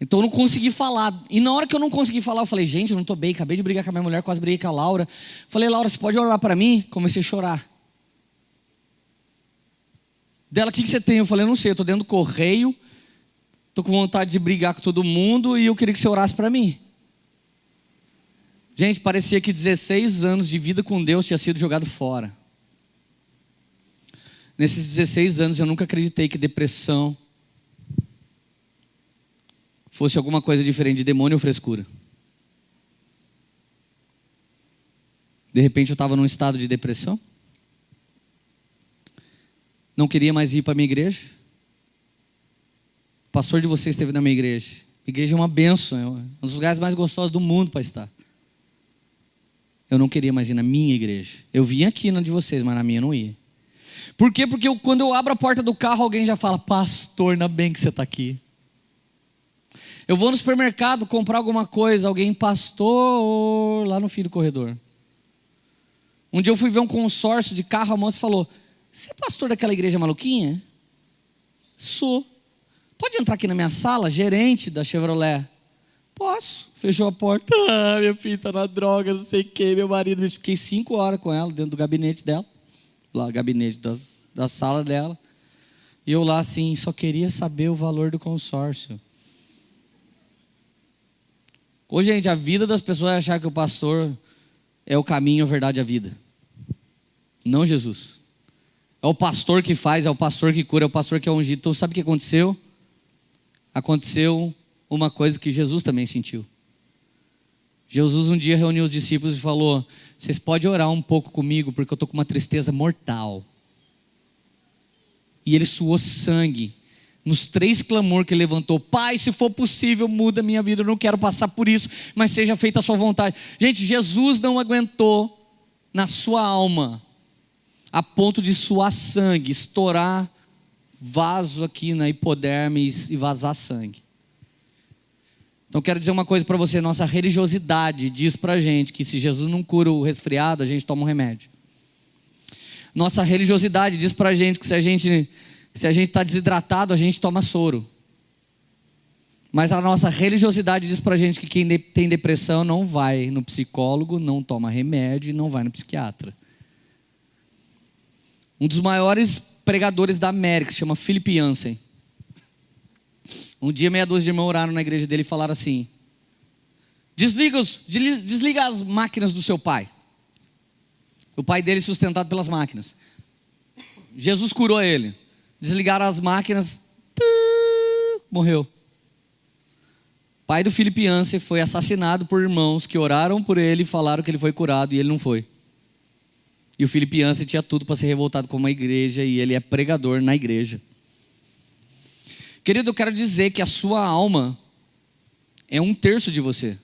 Então eu não consegui falar. E na hora que eu não consegui falar, eu falei: gente, eu não estou bem. Acabei de brigar com a minha mulher, quase briguei com a Laura. Falei: Laura, você pode orar para mim? Comecei a chorar. Dela, o que, que você tem? Eu falei: não sei, eu estou dentro do correio. Estou com vontade de brigar com todo mundo e eu queria que você orasse para mim. Gente, parecia que 16 anos de vida com Deus tinha sido jogado fora. Nesses 16 anos eu nunca acreditei que depressão fosse alguma coisa diferente de demônio ou frescura. De repente eu estava num estado de depressão. Não queria mais ir para minha igreja. O pastor de vocês esteve na minha igreja. A igreja é uma benção, é um dos lugares mais gostosos do mundo para estar eu não queria mais ir na minha igreja. Eu vinha aqui na de vocês, mas na minha eu não ia. Por quê? Porque eu, quando eu abro a porta do carro, alguém já fala: Pastor, ainda bem que você está aqui. Eu vou no supermercado comprar alguma coisa, alguém, pastor, lá no fim do corredor. Um dia eu fui ver um consórcio de carro, a moça falou: Você é pastor daquela igreja maluquinha? Sou. Pode entrar aqui na minha sala, gerente da Chevrolet. Posso. Fechou a porta. Ah, minha filha tá na droga, não sei o que. Meu marido, fiquei cinco horas com ela dentro do gabinete dela. Lá, gabinete das, da sala dela. E eu lá assim, só queria saber o valor do consórcio. Ô, gente, a vida das pessoas é achar que o pastor é o caminho, a verdade e a vida. Não Jesus. É o pastor que faz, é o pastor que cura, é o pastor que é ungido. Então, sabe o que aconteceu? Aconteceu uma coisa que Jesus também sentiu. Jesus um dia reuniu os discípulos e falou: Vocês podem orar um pouco comigo, porque eu estou com uma tristeza mortal. E ele suou sangue nos três clamor que levantou: Pai, se for possível, muda minha vida, eu não quero passar por isso, mas seja feita a sua vontade. Gente, Jesus não aguentou na sua alma, a ponto de suar sangue, estourar vaso aqui na hipoderme e vazar sangue. Então quero dizer uma coisa para você, nossa religiosidade diz para gente que se Jesus não cura o resfriado, a gente toma um remédio. Nossa religiosidade diz para gente que se a gente se a gente está desidratado, a gente toma soro. Mas a nossa religiosidade diz para gente que quem tem depressão não vai no psicólogo, não toma remédio e não vai no psiquiatra. Um dos maiores pregadores da América se chama Philip Yancey. Um dia, meia dúzia de irmãos oraram na igreja dele e falaram assim: desliga, os, desliga as máquinas do seu pai. O pai dele sustentado pelas máquinas. Jesus curou ele. Desligaram as máquinas, morreu. Pai do Filipe Yance foi assassinado por irmãos que oraram por ele e falaram que ele foi curado e ele não foi. E o Filipe Yance tinha tudo para ser revoltado com uma igreja e ele é pregador na igreja. Querido, eu quero dizer que a sua alma é um terço de você.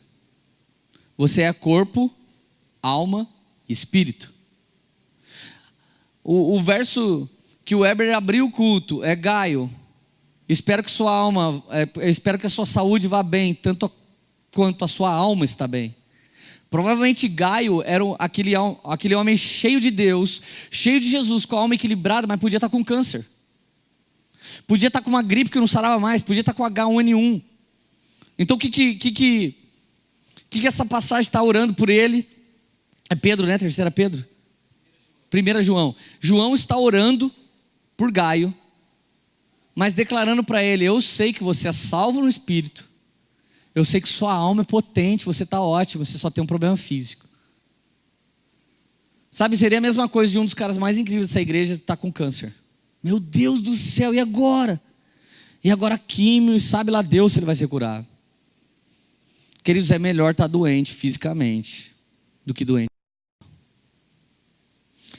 Você é corpo, alma e espírito. O, o verso que o Weber abriu o culto é Gaio. Espero que sua alma, é, espero que a sua saúde vá bem, tanto quanto a sua alma está bem. Provavelmente Gaio era aquele, aquele homem cheio de Deus, cheio de Jesus, com a alma equilibrada, mas podia estar com câncer. Podia estar com uma gripe que não sarava mais, podia estar com H1N1. Então o que que, que, que, que essa passagem está orando por ele? É Pedro, né? Terceira Pedro? Primeira João. João está orando por Gaio, mas declarando para ele: Eu sei que você é salvo no espírito, eu sei que sua alma é potente, você está ótimo, você só tem um problema físico. Sabe, seria a mesma coisa de um dos caras mais incríveis dessa igreja estar tá com câncer. Meu Deus do céu, e agora? E agora químio, e sabe lá Deus se ele vai ser curado. Queridos, é melhor estar tá doente fisicamente do que doente.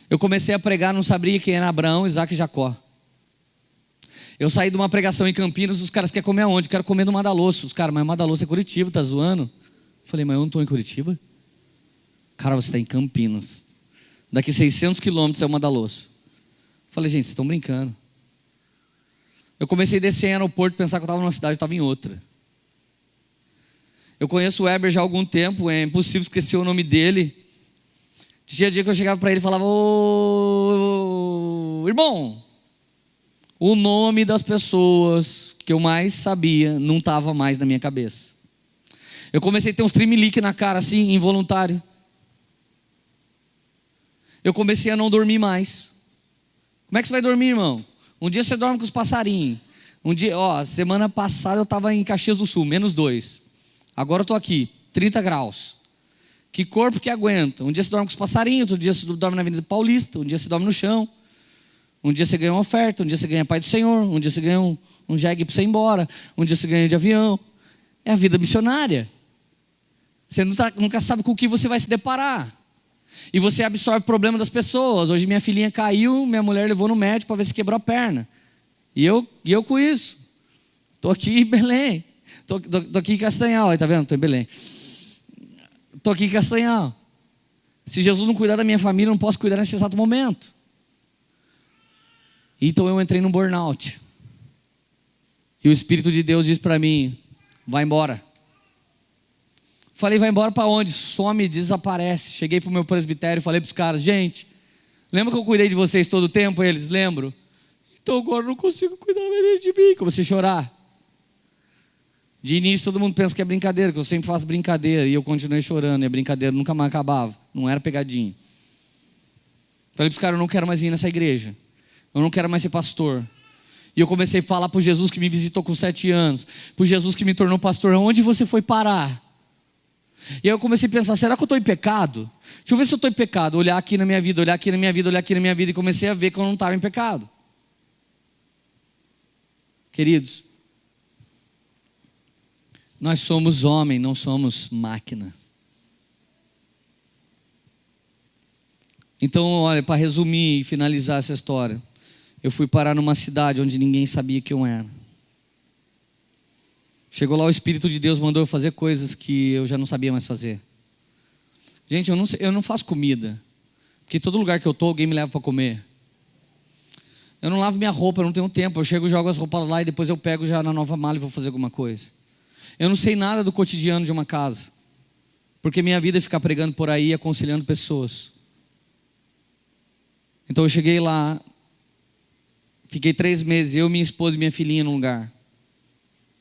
Eu comecei a pregar, não sabia quem era Abraão, Isaac e Jacó. Eu saí de uma pregação em Campinas, os caras querem comer aonde? Quero comer no Madalosso. Os caras, mas Madalosso é Curitiba, tá zoando? Falei, mas eu não estou em Curitiba? Cara, você está em Campinas. Daqui 600 quilômetros é o Madaloso. Falei, gente, vocês estão brincando. Eu comecei a descer em aeroporto, pensar que eu estava numa cidade, eu estava em outra. Eu conheço o Weber já há algum tempo, é impossível esquecer o nome dele. Tinha dia que eu chegava para ele falava: Ô irmão, o nome das pessoas que eu mais sabia não estava mais na minha cabeça. Eu comecei a ter uns trimelique na cara, assim, involuntário eu comecei a não dormir mais. Como é que você vai dormir, irmão? Um dia você dorme com os passarinhos. Um dia, ó, semana passada eu estava em Caxias do Sul, menos dois. Agora eu estou aqui, 30 graus. Que corpo que aguenta? Um dia você dorme com os passarinhos, outro dia você dorme na Avenida Paulista, um dia você dorme no chão. Um dia você ganha uma oferta, um dia você ganha a paz do Senhor, um dia você ganha um, um jegue para você ir embora, um dia você ganha de avião. É a vida missionária. Você tá, nunca sabe com o que você vai se deparar. E você absorve o problema das pessoas. Hoje minha filhinha caiu, minha mulher levou no médico para ver se quebrou a perna. E eu, e eu com isso. Estou aqui em Belém. Estou aqui em Castanhal, tá vendo? Estou em Belém. Estou aqui em Castanhal. Se Jesus não cuidar da minha família, eu não posso cuidar nesse exato momento. Então eu entrei num burnout. E o Espírito de Deus diz para mim: vai embora. Falei, vai embora para onde? Some, desaparece. Cheguei para o meu presbitério falei para os caras: gente, lembra que eu cuidei de vocês todo o tempo? Eles, lembro. Então agora não consigo cuidar mais de mim. Comecei a chorar. De início todo mundo pensa que é brincadeira, que eu sempre faço brincadeira. E eu continuei chorando, e a brincadeira nunca mais acabava. Não era pegadinha. Falei para os caras: eu não quero mais vir nessa igreja. Eu não quero mais ser pastor. E eu comecei a falar para Jesus que me visitou com sete anos, para Jesus que me tornou pastor. Onde você foi parar? E aí eu comecei a pensar: será que eu estou em pecado? Deixa eu ver se eu estou em pecado. Olhar aqui na minha vida, olhar aqui na minha vida, olhar aqui na minha vida. E comecei a ver que eu não estava em pecado. Queridos, nós somos homem, não somos máquina. Então, olha, para resumir e finalizar essa história, eu fui parar numa cidade onde ninguém sabia que eu era. Chegou lá o Espírito de Deus, mandou eu fazer coisas que eu já não sabia mais fazer. Gente, eu não, eu não faço comida. Porque todo lugar que eu estou, alguém me leva para comer. Eu não lavo minha roupa, eu não tenho tempo. Eu chego, jogo as roupas lá e depois eu pego já na nova mala e vou fazer alguma coisa. Eu não sei nada do cotidiano de uma casa. Porque minha vida é ficar pregando por aí, aconselhando pessoas. Então eu cheguei lá, fiquei três meses, eu, minha esposa e minha filhinha num lugar.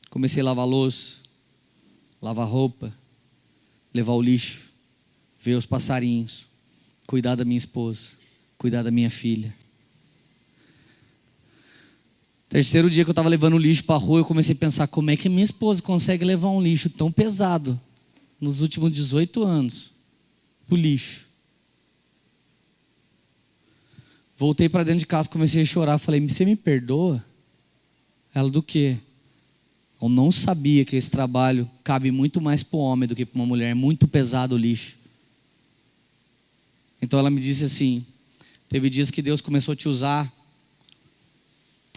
Comecei a lavar louça, lavar roupa, levar o lixo, ver os passarinhos, cuidar da minha esposa, cuidar da minha filha. Terceiro dia que eu estava levando o lixo para a rua, eu comecei a pensar como é que minha esposa consegue levar um lixo tão pesado nos últimos 18 anos o lixo. Voltei para dentro de casa, comecei a chorar, falei: "Você me perdoa?" Ela do quê? Eu não sabia que esse trabalho cabe muito mais para o homem do que para uma mulher. É muito pesado o lixo. Então ela me disse assim: teve dias que Deus começou a te usar,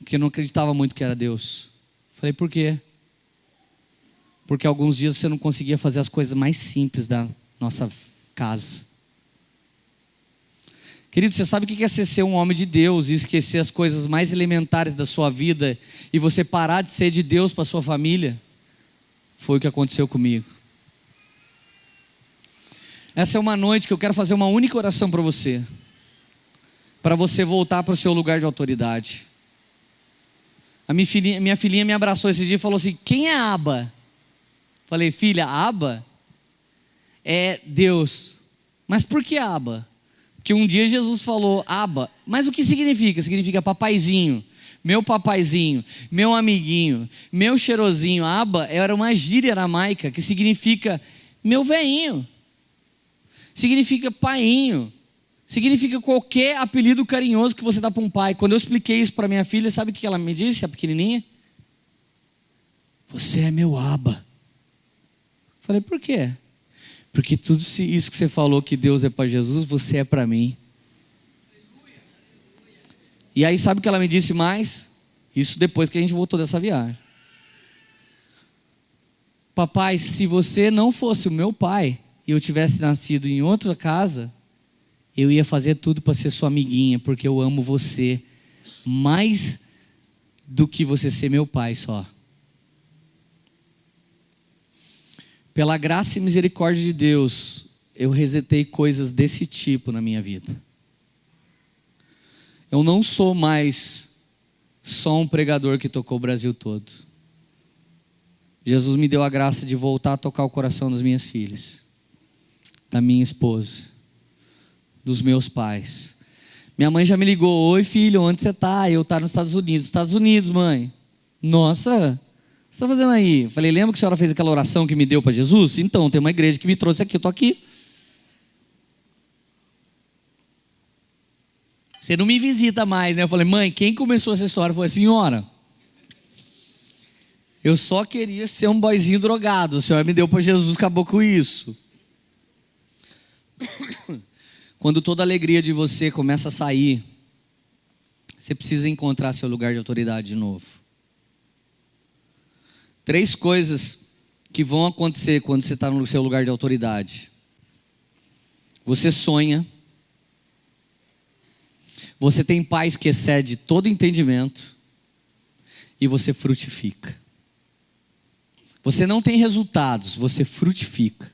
que eu não acreditava muito que era Deus. Falei, por quê? Porque alguns dias você não conseguia fazer as coisas mais simples da nossa casa. Querido, você sabe o que é ser um homem de Deus e esquecer as coisas mais elementares da sua vida e você parar de ser de Deus para sua família? Foi o que aconteceu comigo. Essa é uma noite que eu quero fazer uma única oração para você, para você voltar para o seu lugar de autoridade. A minha filhinha, minha filhinha me abraçou esse dia e falou assim: Quem é Aba? Falei, filha, Aba é Deus. Mas por que Aba? Que um dia Jesus falou aba, mas o que significa? Significa papaizinho, meu papaizinho, meu amiguinho, meu cheirosinho. Aba era uma gíria aramaica que significa meu veinho, significa painho, significa qualquer apelido carinhoso que você dá para um pai. Quando eu expliquei isso para minha filha, sabe o que ela me disse, a pequenininha? Você é meu aba. Falei, por quê? Porque tudo isso que você falou que Deus é para Jesus, você é para mim. E aí, sabe o que ela me disse mais? Isso depois que a gente voltou dessa viagem. Papai, se você não fosse o meu pai e eu tivesse nascido em outra casa, eu ia fazer tudo para ser sua amiguinha, porque eu amo você mais do que você ser meu pai só. Pela graça e misericórdia de Deus, eu resetei coisas desse tipo na minha vida. Eu não sou mais só um pregador que tocou o Brasil todo. Jesus me deu a graça de voltar a tocar o coração das minhas filhas, da minha esposa, dos meus pais. Minha mãe já me ligou: Oi, filho, onde você está? Eu estou nos Estados Unidos. Estados Unidos, mãe. Nossa, você está fazendo aí? falei, lembra que a senhora fez aquela oração que me deu para Jesus? Então, tem uma igreja que me trouxe aqui, eu estou aqui. Você não me visita mais, né? Eu falei, mãe, quem começou essa história foi a senhora. Eu só queria ser um boizinho drogado. O Senhor me deu para Jesus, acabou com isso. Quando toda a alegria de você começa a sair, você precisa encontrar seu lugar de autoridade de novo. Três coisas que vão acontecer quando você está no seu lugar de autoridade. Você sonha. Você tem paz que excede todo entendimento. E você frutifica. Você não tem resultados, você frutifica.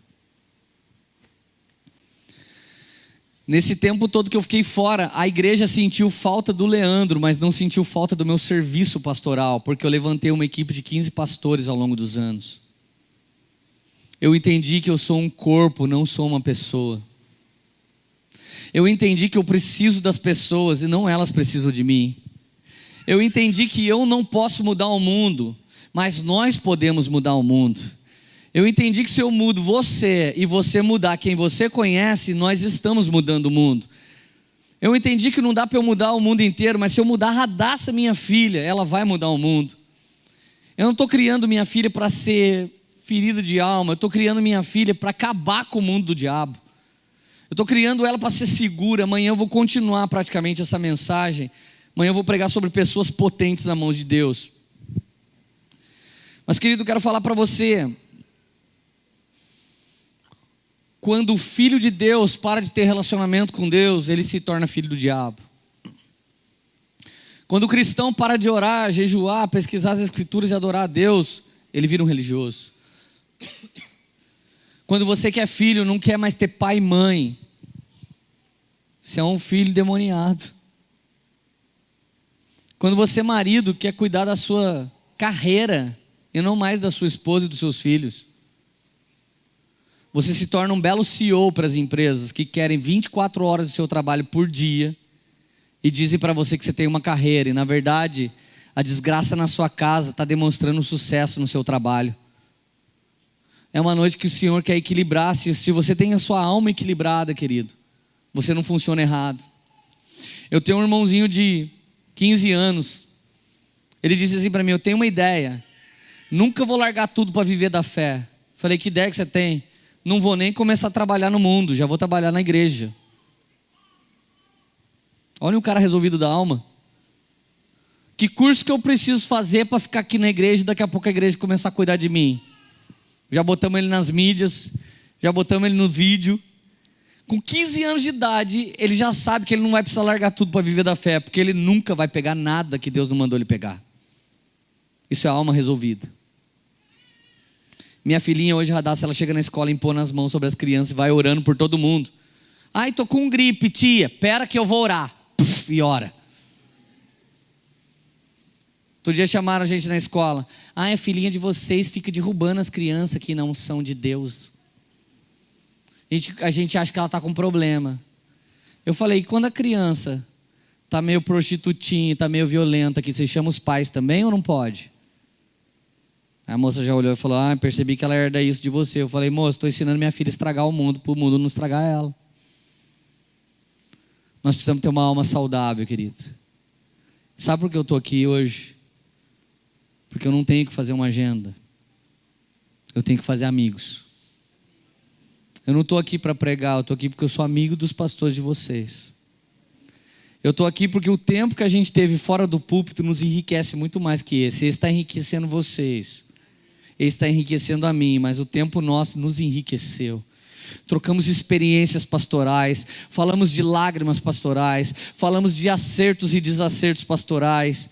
Nesse tempo todo que eu fiquei fora, a igreja sentiu falta do Leandro, mas não sentiu falta do meu serviço pastoral, porque eu levantei uma equipe de 15 pastores ao longo dos anos. Eu entendi que eu sou um corpo, não sou uma pessoa. Eu entendi que eu preciso das pessoas e não elas precisam de mim. Eu entendi que eu não posso mudar o mundo, mas nós podemos mudar o mundo. Eu entendi que se eu mudo você e você mudar quem você conhece, nós estamos mudando o mundo. Eu entendi que não dá para eu mudar o mundo inteiro, mas se eu mudar a Radassa, minha filha, ela vai mudar o mundo. Eu não estou criando minha filha para ser ferida de alma, eu estou criando minha filha para acabar com o mundo do diabo. Eu estou criando ela para ser segura. Amanhã eu vou continuar praticamente essa mensagem. Amanhã eu vou pregar sobre pessoas potentes na mão de Deus. Mas, querido, eu quero falar para você quando o filho de Deus para de ter relacionamento com Deus, ele se torna filho do diabo. Quando o cristão para de orar, jejuar, pesquisar as escrituras e adorar a Deus, ele vira um religioso. Quando você que é filho não quer mais ter pai e mãe, você é um filho demoniado. Quando você é marido quer cuidar da sua carreira e não mais da sua esposa e dos seus filhos. Você se torna um belo CEO para as empresas que querem 24 horas do seu trabalho por dia e dizem para você que você tem uma carreira, e na verdade, a desgraça na sua casa está demonstrando sucesso no seu trabalho. É uma noite que o Senhor quer equilibrar. Se, se você tem a sua alma equilibrada, querido, você não funciona errado. Eu tenho um irmãozinho de 15 anos. Ele disse assim para mim: Eu tenho uma ideia. Nunca vou largar tudo para viver da fé. Falei: Que ideia que você tem? Não vou nem começar a trabalhar no mundo, já vou trabalhar na igreja. Olha um cara resolvido da alma. Que curso que eu preciso fazer para ficar aqui na igreja e daqui a pouco a igreja começar a cuidar de mim? Já botamos ele nas mídias, já botamos ele no vídeo. Com 15 anos de idade, ele já sabe que ele não vai precisar largar tudo para viver da fé, porque ele nunca vai pegar nada que Deus não mandou ele pegar. Isso é alma resolvida. Minha filhinha hoje, Radassa, ela chega na escola, impõe as mãos sobre as crianças e vai orando por todo mundo. Ai, tô com gripe, tia. Pera que eu vou orar. Puf, e ora. Outro dia chamaram a gente na escola. Ah, a filhinha de vocês fica derrubando as crianças que não são de Deus. A gente, a gente acha que ela está com problema. Eu falei, quando a criança está meio prostitutinha, está meio violenta, que você chama os pais também ou não pode? A moça já olhou e falou: Ah, percebi que ela herda isso de você. Eu falei: Moça, estou ensinando minha filha a estragar o mundo, para o mundo não estragar ela. Nós precisamos ter uma alma saudável, querido. Sabe por que eu estou aqui hoje? Porque eu não tenho que fazer uma agenda. Eu tenho que fazer amigos. Eu não estou aqui para pregar, eu estou aqui porque eu sou amigo dos pastores de vocês. Eu estou aqui porque o tempo que a gente teve fora do púlpito nos enriquece muito mais que esse. Ele está enriquecendo vocês. Ele está enriquecendo a mim, mas o tempo nosso nos enriqueceu. Trocamos experiências pastorais, falamos de lágrimas pastorais, falamos de acertos e desacertos pastorais.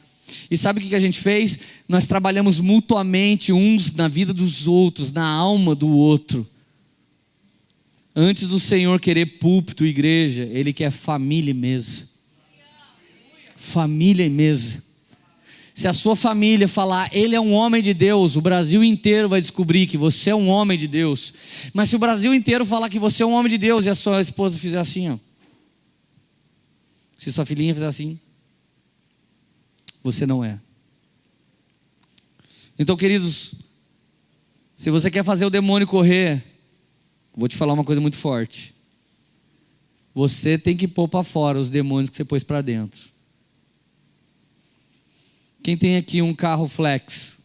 E sabe o que a gente fez? Nós trabalhamos mutuamente uns na vida dos outros, na alma do outro. Antes do Senhor querer púlpito, igreja, Ele quer família e mesa. Família e mesa. Se a sua família falar, ele é um homem de Deus, o Brasil inteiro vai descobrir que você é um homem de Deus. Mas se o Brasil inteiro falar que você é um homem de Deus e a sua esposa fizer assim, ó. Se sua filhinha fizer assim, você não é. Então, queridos, se você quer fazer o demônio correr, Vou te falar uma coisa muito forte. Você tem que pôr para fora os demônios que você pôs para dentro. Quem tem aqui um carro flex,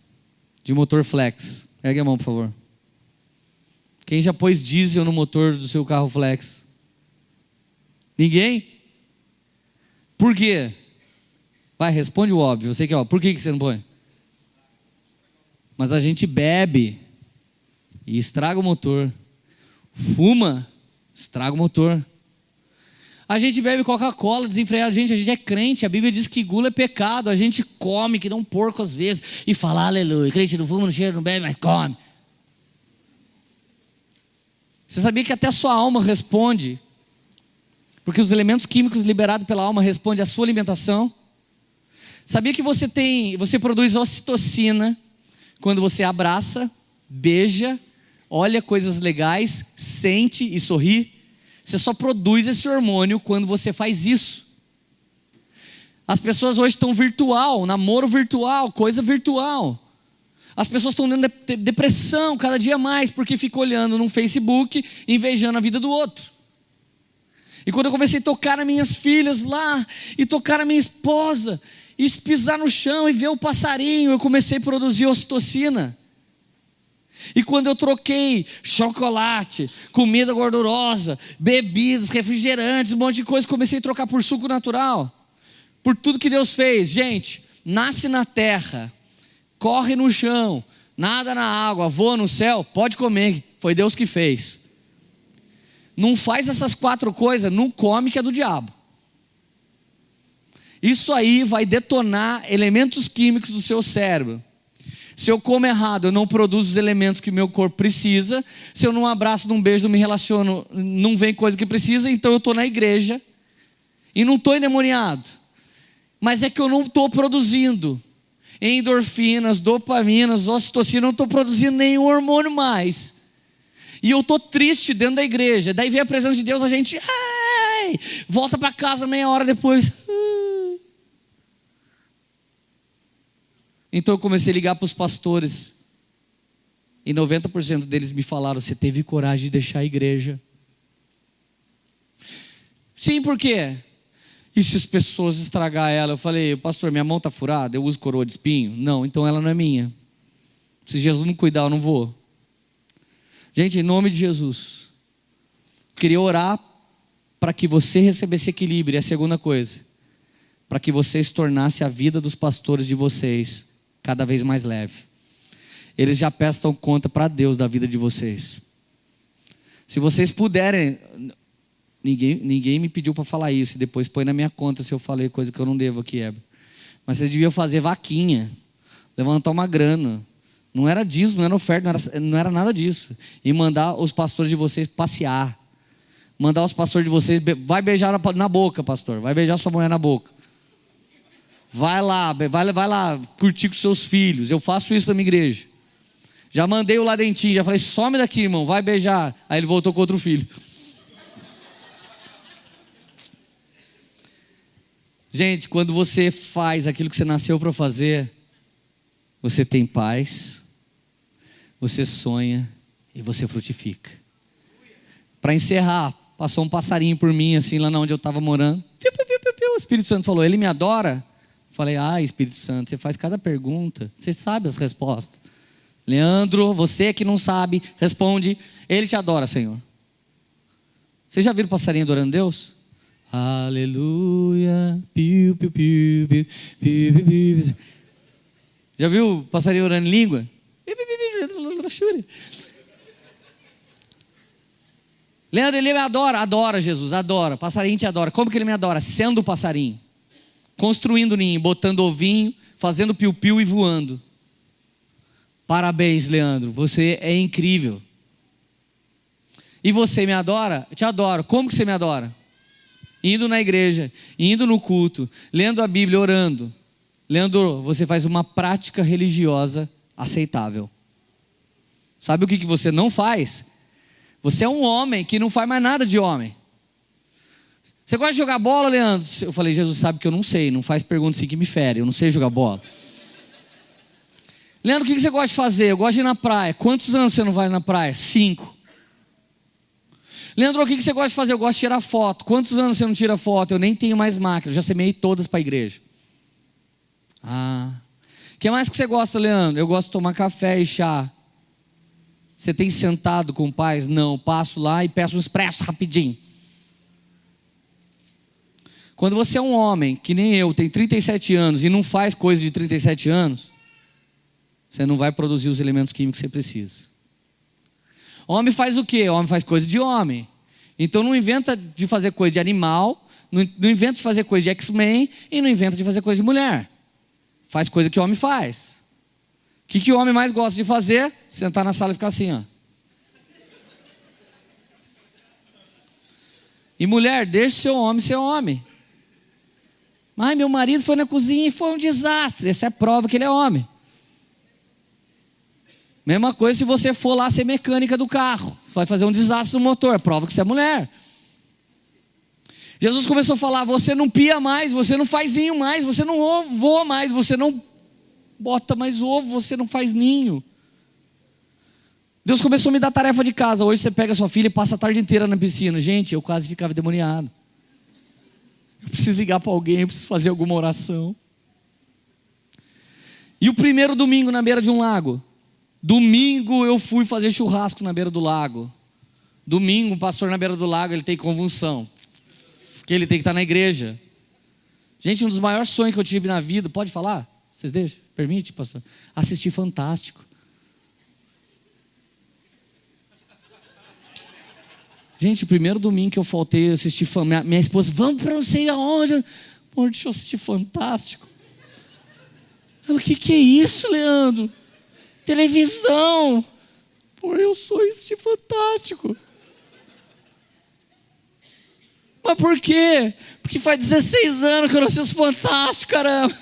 de motor flex? Ergue a mão, por favor. Quem já pôs diesel no motor do seu carro flex? Ninguém? Por quê? Vai, responde o óbvio. Você que ó, por que você não põe? Mas a gente bebe e estraga o motor fuma, estraga o motor. A gente bebe Coca-Cola desenfreada. Gente, a gente é crente. A Bíblia diz que gula é pecado. A gente come, que não um porco às vezes. E fala, aleluia. Crente não fuma, não cheira, não bebe, mas come. Você sabia que até a sua alma responde? Porque os elementos químicos liberados pela alma respondem à sua alimentação. Sabia que você tem, você produz ocitocina quando você abraça, beija olha coisas legais, sente e sorri. Você só produz esse hormônio quando você faz isso. As pessoas hoje estão virtual, namoro virtual, coisa virtual. As pessoas estão dando depressão cada dia mais porque ficam olhando no Facebook, invejando a vida do outro. E quando eu comecei a tocar nas minhas filhas lá, e tocar na minha esposa, e pisar no chão e ver o passarinho, eu comecei a produzir ocitocina. E quando eu troquei chocolate, comida gordurosa, bebidas, refrigerantes, um monte de coisa, comecei a trocar por suco natural. Por tudo que Deus fez. Gente, nasce na terra, corre no chão, nada na água, voa no céu, pode comer. Foi Deus que fez. Não faz essas quatro coisas, não come que é do diabo. Isso aí vai detonar elementos químicos do seu cérebro. Se eu como errado, eu não produzo os elementos que meu corpo precisa. Se eu não abraço, não beijo, não me relaciono, não vem coisa que precisa, então eu estou na igreja e não estou endemoniado. Mas é que eu não estou produzindo endorfinas, dopaminas, ocitocina, não estou produzindo nenhum hormônio mais. E eu estou triste dentro da igreja. Daí vem a presença de Deus, a gente volta para casa meia hora depois. Então eu comecei a ligar para os pastores. E 90% deles me falaram: Você teve coragem de deixar a igreja? Sim, por quê? E se as pessoas estragar ela? Eu falei: Pastor, minha mão está furada, eu uso coroa de espinho? Não, então ela não é minha. Se Jesus não cuidar, eu não vou. Gente, em nome de Jesus, queria orar para que você recebesse equilíbrio. E a segunda coisa, para que vocês tornassem a vida dos pastores de vocês cada vez mais leve. Eles já prestam conta para Deus da vida de vocês. Se vocês puderem, ninguém, ninguém me pediu para falar isso, e depois põe na minha conta se eu falei coisa que eu não devo aqui, Heber. Mas vocês deviam fazer vaquinha, levantar uma grana. Não era dízimo, não era oferta, não era, não era nada disso. E mandar os pastores de vocês passear. Mandar os pastores de vocês, vai beijar na boca, pastor, vai beijar sua mulher na boca. Vai lá, vai, vai lá curtir com seus filhos. Eu faço isso na minha igreja. Já mandei o lá dentinho, já falei, some daqui, irmão, vai beijar. Aí ele voltou com outro filho. Gente, quando você faz aquilo que você nasceu para fazer, você tem paz, você sonha e você frutifica. Para encerrar, passou um passarinho por mim, assim, lá onde eu estava morando. Piu, piu, piu, O Espírito Santo falou: Ele me adora? Falei: Ah, Espírito Santo, você faz cada pergunta, você sabe as respostas. Leandro, você que não sabe, responde: Ele te adora, Senhor. Vocês já viram passarinho adorando Deus? Aleluia. Piu, piu, piu, piu, piu, piu, piu. Já viu passarinho orando em língua? Leandro, ele me adora, adora Jesus, adora. Passarinho te adora. Como que ele me adora? Sendo passarinho. Construindo ninho, botando ovinho, fazendo piu-piu e voando. Parabéns, Leandro. Você é incrível. E você me adora? Te adoro. Como que você me adora? Indo na igreja, indo no culto, lendo a Bíblia, orando. Leandro, você faz uma prática religiosa aceitável. Sabe o que você não faz? Você é um homem que não faz mais nada de homem. Você gosta de jogar bola, Leandro? Eu falei, Jesus sabe que eu não sei, não faz perguntas assim que me fere, eu não sei jogar bola. Leandro, o que você gosta de fazer? Eu gosto de ir na praia. Quantos anos você não vai na praia? Cinco. Leandro, o que você gosta de fazer? Eu gosto de tirar foto. Quantos anos você não tira foto? Eu nem tenho mais máquina, eu já semeei todas para a igreja. Ah. O que mais que você gosta, Leandro? Eu gosto de tomar café e chá. Você tem sentado com pais? Não, passo lá e peço um expresso rapidinho. Quando você é um homem, que nem eu, tem 37 anos e não faz coisa de 37 anos, você não vai produzir os elementos químicos que você precisa. Homem faz o quê? Homem faz coisa de homem. Então não inventa de fazer coisa de animal, não, inventa de fazer coisa de X-Men e não inventa de fazer coisa de mulher. Faz coisa que o homem faz. O que, que o homem mais gosta de fazer? Sentar na sala e ficar assim, ó. E mulher, deixe seu homem ser homem. Ai, meu marido foi na cozinha e foi um desastre. Essa é prova que ele é homem. Mesma coisa se você for lá ser mecânica do carro. Vai fazer um desastre no motor. É prova que você é mulher. Jesus começou a falar: você não pia mais, você não faz ninho mais, você não voa mais, você não bota mais ovo, você não faz ninho. Deus começou a me dar tarefa de casa. Hoje você pega sua filha e passa a tarde inteira na piscina. Gente, eu quase ficava demoniado. Eu preciso ligar para alguém, eu preciso fazer alguma oração. E o primeiro domingo na beira de um lago. Domingo eu fui fazer churrasco na beira do lago. Domingo, o pastor na beira do lago, ele tem convulsão. Que ele tem que estar na igreja. Gente, um dos maiores sonhos que eu tive na vida, pode falar? Vocês deixam? Permite, pastor? Assistir Fantástico. Gente, primeiro domingo que eu faltei, eu assisti minha, minha esposa, vamos para não sei aonde. Amor, deixa eu assistir Fantástico. Ela, o que, que é isso, Leandro? televisão. Por eu sou este fantástico. Mas por quê? Porque faz 16 anos que eu não assisto fantástico, caramba.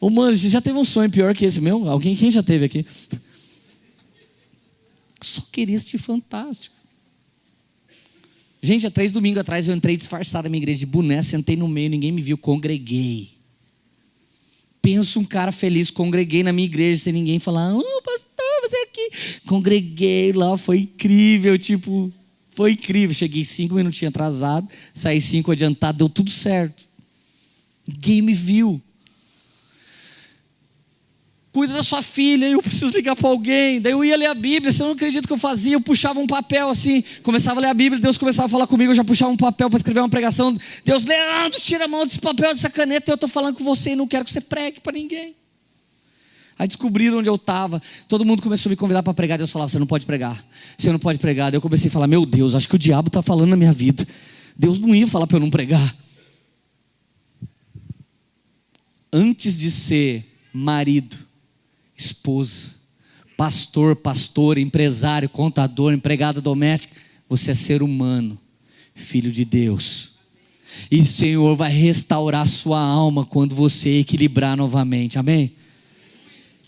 Ô, mano, você já teve um sonho pior que esse meu? Alguém quem já teve aqui? Só queria assistir fantástico. Gente, há três domingos atrás eu entrei disfarçado na minha igreja de boné, sentei no meio, ninguém me viu, congreguei. Penso um cara feliz, congreguei na minha igreja sem ninguém falar, oh, pastor, você é aqui. Congreguei lá, foi incrível, tipo, foi incrível. Cheguei cinco minutinhos atrasado, saí cinco adiantado, deu tudo certo. Ninguém me viu cuida da sua filha, eu preciso ligar para alguém. Daí eu ia ler a Bíblia, você não acredita que eu fazia? Eu puxava um papel assim, começava a ler a Bíblia, Deus começava a falar comigo, eu já puxava um papel para escrever uma pregação. Deus, Leandro, tira a mão desse papel, dessa caneta, eu estou falando com você e não quero que você pregue para ninguém. Aí descobriram onde eu estava, todo mundo começou a me convidar para pregar. Deus falava: Você não pode pregar, você não pode pregar. Daí eu comecei a falar: Meu Deus, acho que o diabo está falando na minha vida. Deus não ia falar para eu não pregar. Antes de ser marido, esposa, pastor, pastor, empresário, contador, empregada doméstica, você é ser humano, filho de Deus. E o Senhor vai restaurar sua alma quando você equilibrar novamente. Amém?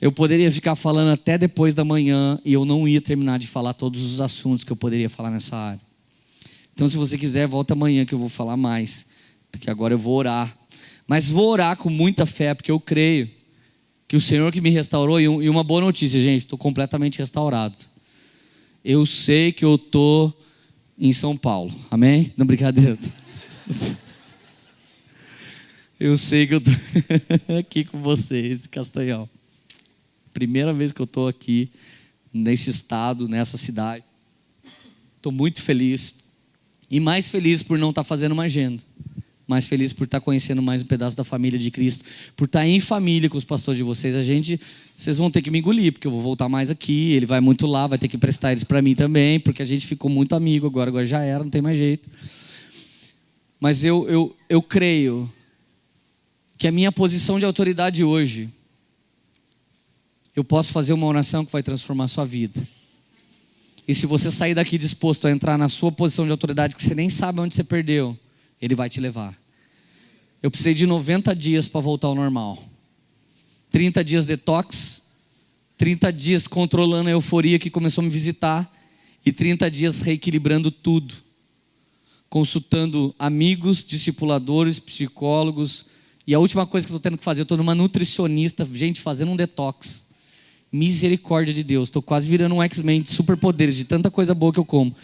Eu poderia ficar falando até depois da manhã e eu não ia terminar de falar todos os assuntos que eu poderia falar nessa área. Então, se você quiser, volta amanhã que eu vou falar mais, porque agora eu vou orar. Mas vou orar com muita fé, porque eu creio que o Senhor que me restaurou, e uma boa notícia, gente, estou completamente restaurado. eu sei que eu tô em São Paulo. Amém? Não brincadeira. Eu sei que eu tô aqui com vocês, Castanhal. Primeira vez que eu tô aqui nesse estado, nessa cidade. Estou muito feliz. E mais feliz por não estar tá fazendo uma agenda. Mais feliz por estar tá conhecendo mais um pedaço da família de Cristo. Por estar tá em família com os pastores de vocês. A gente, vocês vão ter que me engolir, porque eu vou voltar mais aqui. Ele vai muito lá, vai ter que prestar eles para mim também, porque a gente ficou muito amigo agora. Agora já era, não tem mais jeito. Mas eu, eu, eu creio que a minha posição de autoridade hoje, eu posso fazer uma oração que vai transformar a sua vida. E se você sair daqui disposto a entrar na sua posição de autoridade que você nem sabe onde você perdeu, ele vai te levar. Eu precisei de 90 dias para voltar ao normal. 30 dias detox, 30 dias controlando a euforia que começou a me visitar e 30 dias reequilibrando tudo. Consultando amigos, discipuladores, psicólogos. E a última coisa que eu estou tendo que fazer, eu estou numa nutricionista, gente, fazendo um detox. Misericórdia de Deus. Estou quase virando um X-Men de superpoderes, de tanta coisa boa que eu como.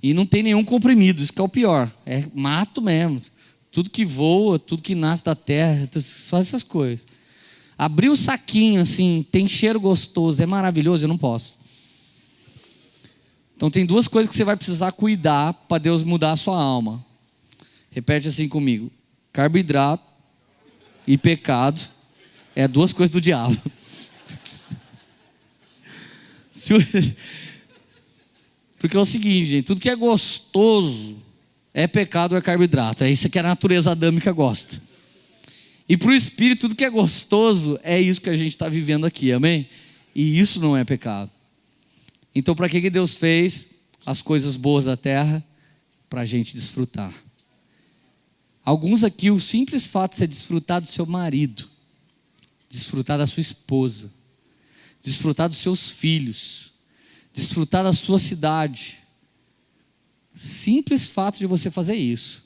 E não tem nenhum comprimido, isso que é o pior. É mato mesmo. Tudo que voa, tudo que nasce da terra, só essas coisas. Abrir o saquinho assim, tem cheiro gostoso, é maravilhoso, eu não posso. Então tem duas coisas que você vai precisar cuidar para Deus mudar a sua alma. Repete assim comigo: carboidrato e pecado é duas coisas do diabo. Porque é o seguinte, gente, tudo que é gostoso é pecado ou é carboidrato. É isso que a natureza adâmica gosta. E para o espírito, tudo que é gostoso é isso que a gente está vivendo aqui, amém? E isso não é pecado. Então, para que, que Deus fez as coisas boas da terra? Para a gente desfrutar. Alguns aqui, o simples fato de você desfrutar do seu marido, desfrutar da sua esposa, desfrutar dos seus filhos, desfrutar da sua cidade. Simples fato de você fazer isso,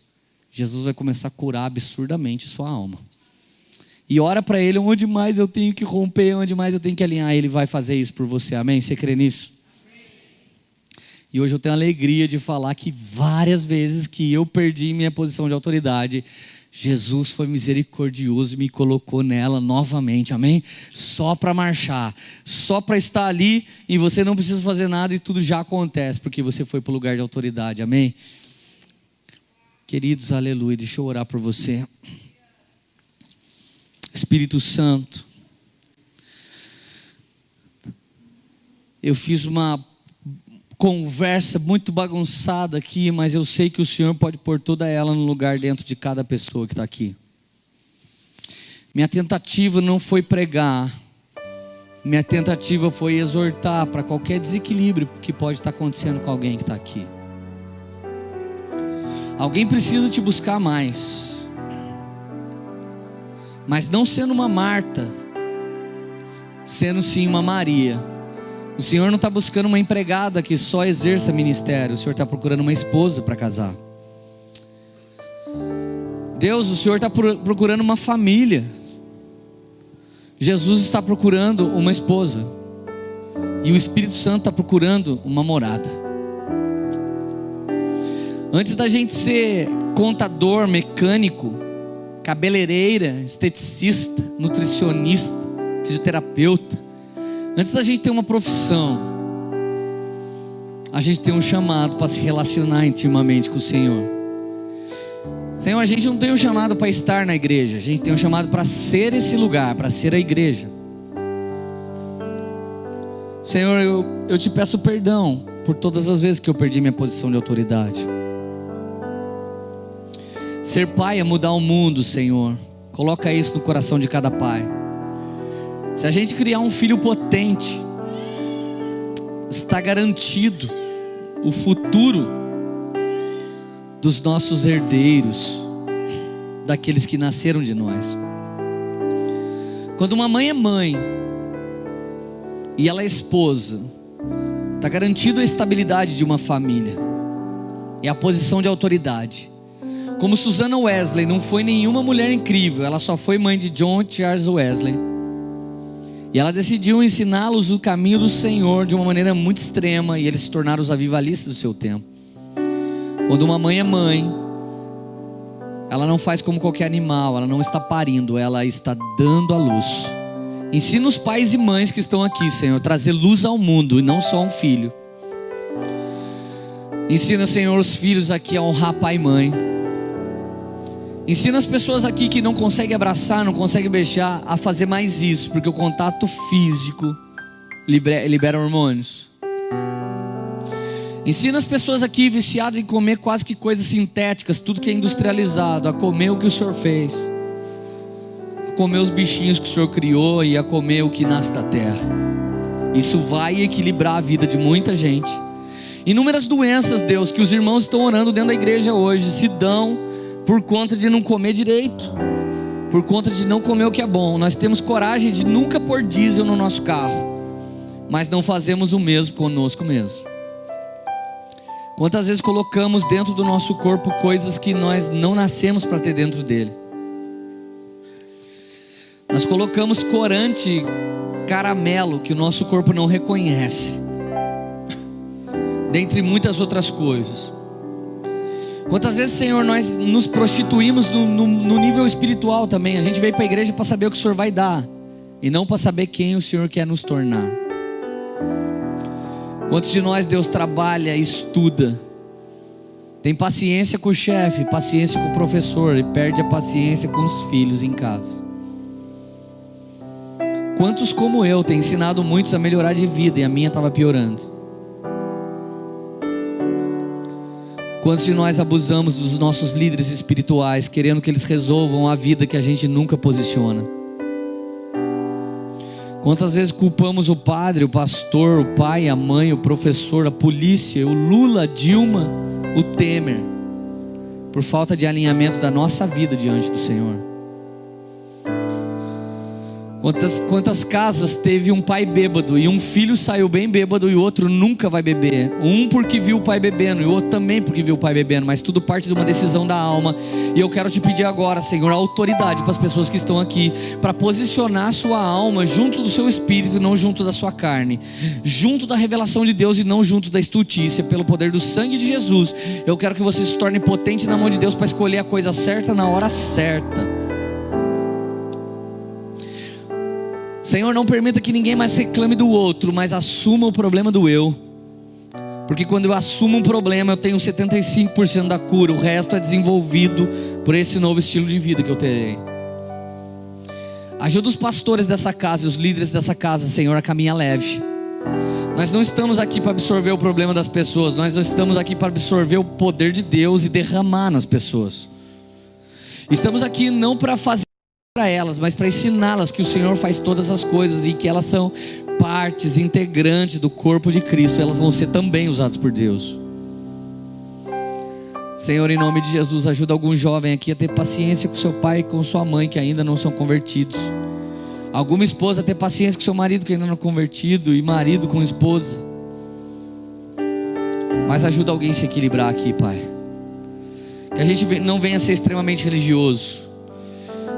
Jesus vai começar a curar absurdamente sua alma. E ora para Ele onde mais eu tenho que romper, onde mais eu tenho que alinhar, Ele vai fazer isso por você, amém? Você crê nisso? E hoje eu tenho a alegria de falar que várias vezes que eu perdi minha posição de autoridade, Jesus foi misericordioso e me colocou nela novamente, amém? Só para marchar, só para estar ali e você não precisa fazer nada e tudo já acontece, porque você foi para o lugar de autoridade, amém? Queridos, aleluia, deixa eu orar por você. Espírito Santo, eu fiz uma conversa muito bagunçada aqui, mas eu sei que o Senhor pode pôr toda ela no lugar dentro de cada pessoa que está aqui. Minha tentativa não foi pregar, minha tentativa foi exortar para qualquer desequilíbrio que pode estar acontecendo com alguém que está aqui. Alguém precisa te buscar mais, mas não sendo uma Marta, sendo sim uma Maria o Senhor não está buscando uma empregada que só exerça ministério, o Senhor está procurando uma esposa para casar. Deus, o Senhor está procurando uma família. Jesus está procurando uma esposa. E o Espírito Santo está procurando uma morada. Antes da gente ser contador, mecânico, cabeleireira, esteticista, nutricionista, fisioterapeuta, Antes da gente ter uma profissão, a gente tem um chamado para se relacionar intimamente com o Senhor. Senhor, a gente não tem um chamado para estar na igreja, a gente tem um chamado para ser esse lugar, para ser a igreja. Senhor, eu, eu te peço perdão por todas as vezes que eu perdi minha posição de autoridade. Ser pai é mudar o mundo, Senhor. Coloca isso no coração de cada pai. Se a gente criar um filho potente, está garantido o futuro dos nossos herdeiros, daqueles que nasceram de nós. Quando uma mãe é mãe e ela é esposa, está garantido a estabilidade de uma família e a posição de autoridade. Como Susana Wesley não foi nenhuma mulher incrível, ela só foi mãe de John Charles Wesley E ela decidiu ensiná-los o caminho do Senhor de uma maneira muito extrema, e eles se tornaram os avivalistas do seu tempo. Quando uma mãe é mãe, ela não faz como qualquer animal, ela não está parindo, ela está dando a luz. Ensina os pais e mães que estão aqui, Senhor, trazer luz ao mundo e não só um filho. Ensina, Senhor, os filhos aqui a honrar pai e mãe. Ensina as pessoas aqui que não conseguem abraçar, não conseguem beijar, a fazer mais isso, porque o contato físico libera, hormônios. Ensina as pessoas aqui viciadas em comer quase que coisas sintéticas, tudo que é industrializado, a comer o que o Senhor fez, a comer os bichinhos que o Senhor criou e a comer o que nasce da terra. Isso vai equilibrar a vida de muita gente. Inúmeras doenças, Deus, que os irmãos estão orando dentro da igreja hoje, se dão por conta de não comer direito, por conta de não comer o que é bom. Nós temos coragem de nunca pôr diesel no nosso carro, mas não fazemos o mesmo conosco mesmo. Quantas vezes colocamos dentro do nosso corpo coisas que nós não nascemos para ter dentro dele? Nós colocamos corante, caramelo que o nosso corpo não reconhece, dentre muitas outras coisas. Quantas vezes, Senhor, nós nos prostituímos no, no, no nível espiritual também? A gente veio para a igreja para saber o que o Senhor vai dar, e não para saber quem o Senhor quer nos tornar. Quantos de nós Deus trabalha, estuda, tem paciência com o chefe, paciência com o professor e perde a paciência com os filhos em casa? Quantos como eu têm ensinado muitos a melhorar de vida e a minha estava piorando? Quantos de nós abusamos dos nossos líderes espirituais, querendo que eles resolvam a vida que a gente nunca posiciona? Quantas vezes culpamos o padre, o pastor, o pai, a mãe, o professor, a polícia, o Lula, a Dilma, o Temer, por falta de alinhamento da nossa vida diante do Senhor? Quantas, quantas casas teve um pai bêbado e um filho saiu bem bêbado e o outro nunca vai beber? Um porque viu o pai bebendo e o outro também porque viu o pai bebendo, mas tudo parte de uma decisão da alma. E eu quero te pedir agora, Senhor, autoridade para as pessoas que estão aqui, para posicionar a sua alma junto do seu espírito e não junto da sua carne, junto da revelação de Deus e não junto da estultícia, pelo poder do sangue de Jesus. Eu quero que você se torne potente na mão de Deus para escolher a coisa certa na hora certa. Senhor, não permita que ninguém mais reclame do outro, mas assuma o problema do eu. Porque quando eu assumo um problema, eu tenho 75% da cura, o resto é desenvolvido por esse novo estilo de vida que eu terei. Ajuda os pastores dessa casa, os líderes dessa casa, Senhor, a caminhar leve. Nós não estamos aqui para absorver o problema das pessoas, nós não estamos aqui para absorver o poder de Deus e derramar nas pessoas. Estamos aqui não para fazer para elas, mas para ensiná-las que o Senhor faz todas as coisas e que elas são partes integrantes do corpo de Cristo, elas vão ser também usadas por Deus. Senhor, em nome de Jesus, ajuda algum jovem aqui a ter paciência com seu pai e com sua mãe que ainda não são convertidos. Alguma esposa a ter paciência com seu marido que ainda não é convertido e marido com esposa. Mas ajuda alguém a se equilibrar aqui, Pai. Que a gente não venha ser extremamente religioso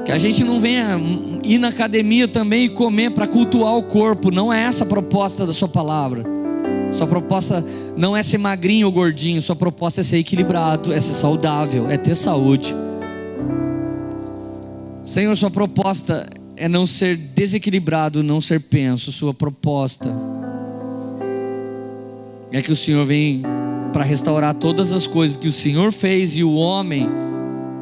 que a gente não venha ir na academia também e comer para cultuar o corpo. Não é essa a proposta da sua palavra. Sua proposta não é ser magrinho ou gordinho. Sua proposta é ser equilibrado, é ser saudável, é ter saúde. Senhor, sua proposta é não ser desequilibrado, não ser penso. Sua proposta é que o Senhor vem para restaurar todas as coisas que o Senhor fez e o homem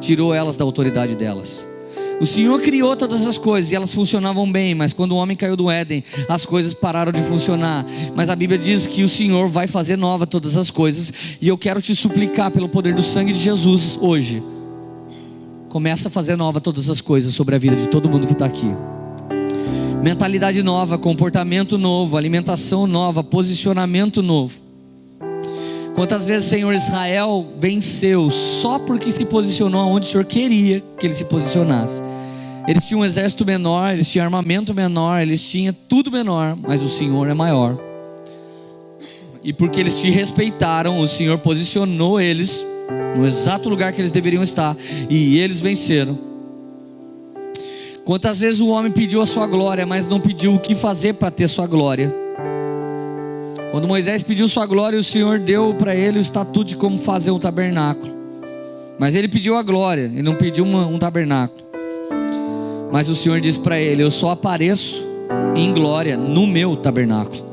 tirou elas da autoridade delas. O Senhor criou todas as coisas e elas funcionavam bem, mas quando o homem caiu do Éden, as coisas pararam de funcionar. Mas a Bíblia diz que o Senhor vai fazer nova todas as coisas, e eu quero te suplicar pelo poder do sangue de Jesus hoje. Começa a fazer nova todas as coisas sobre a vida de todo mundo que está aqui. Mentalidade nova, comportamento novo, alimentação nova, posicionamento novo. Quantas vezes, Senhor, Israel venceu só porque se posicionou onde o Senhor queria que ele se posicionasse? Eles tinham um exército menor, eles tinham armamento menor, eles tinham tudo menor, mas o Senhor é maior. E porque eles te respeitaram, o Senhor posicionou eles no exato lugar que eles deveriam estar, e eles venceram. Quantas vezes o homem pediu a sua glória, mas não pediu o que fazer para ter sua glória? Quando Moisés pediu sua glória, o Senhor deu para ele o estatuto de como fazer um tabernáculo. Mas ele pediu a glória, ele não pediu uma, um tabernáculo. Mas o Senhor disse para ele: Eu só apareço em glória no meu tabernáculo.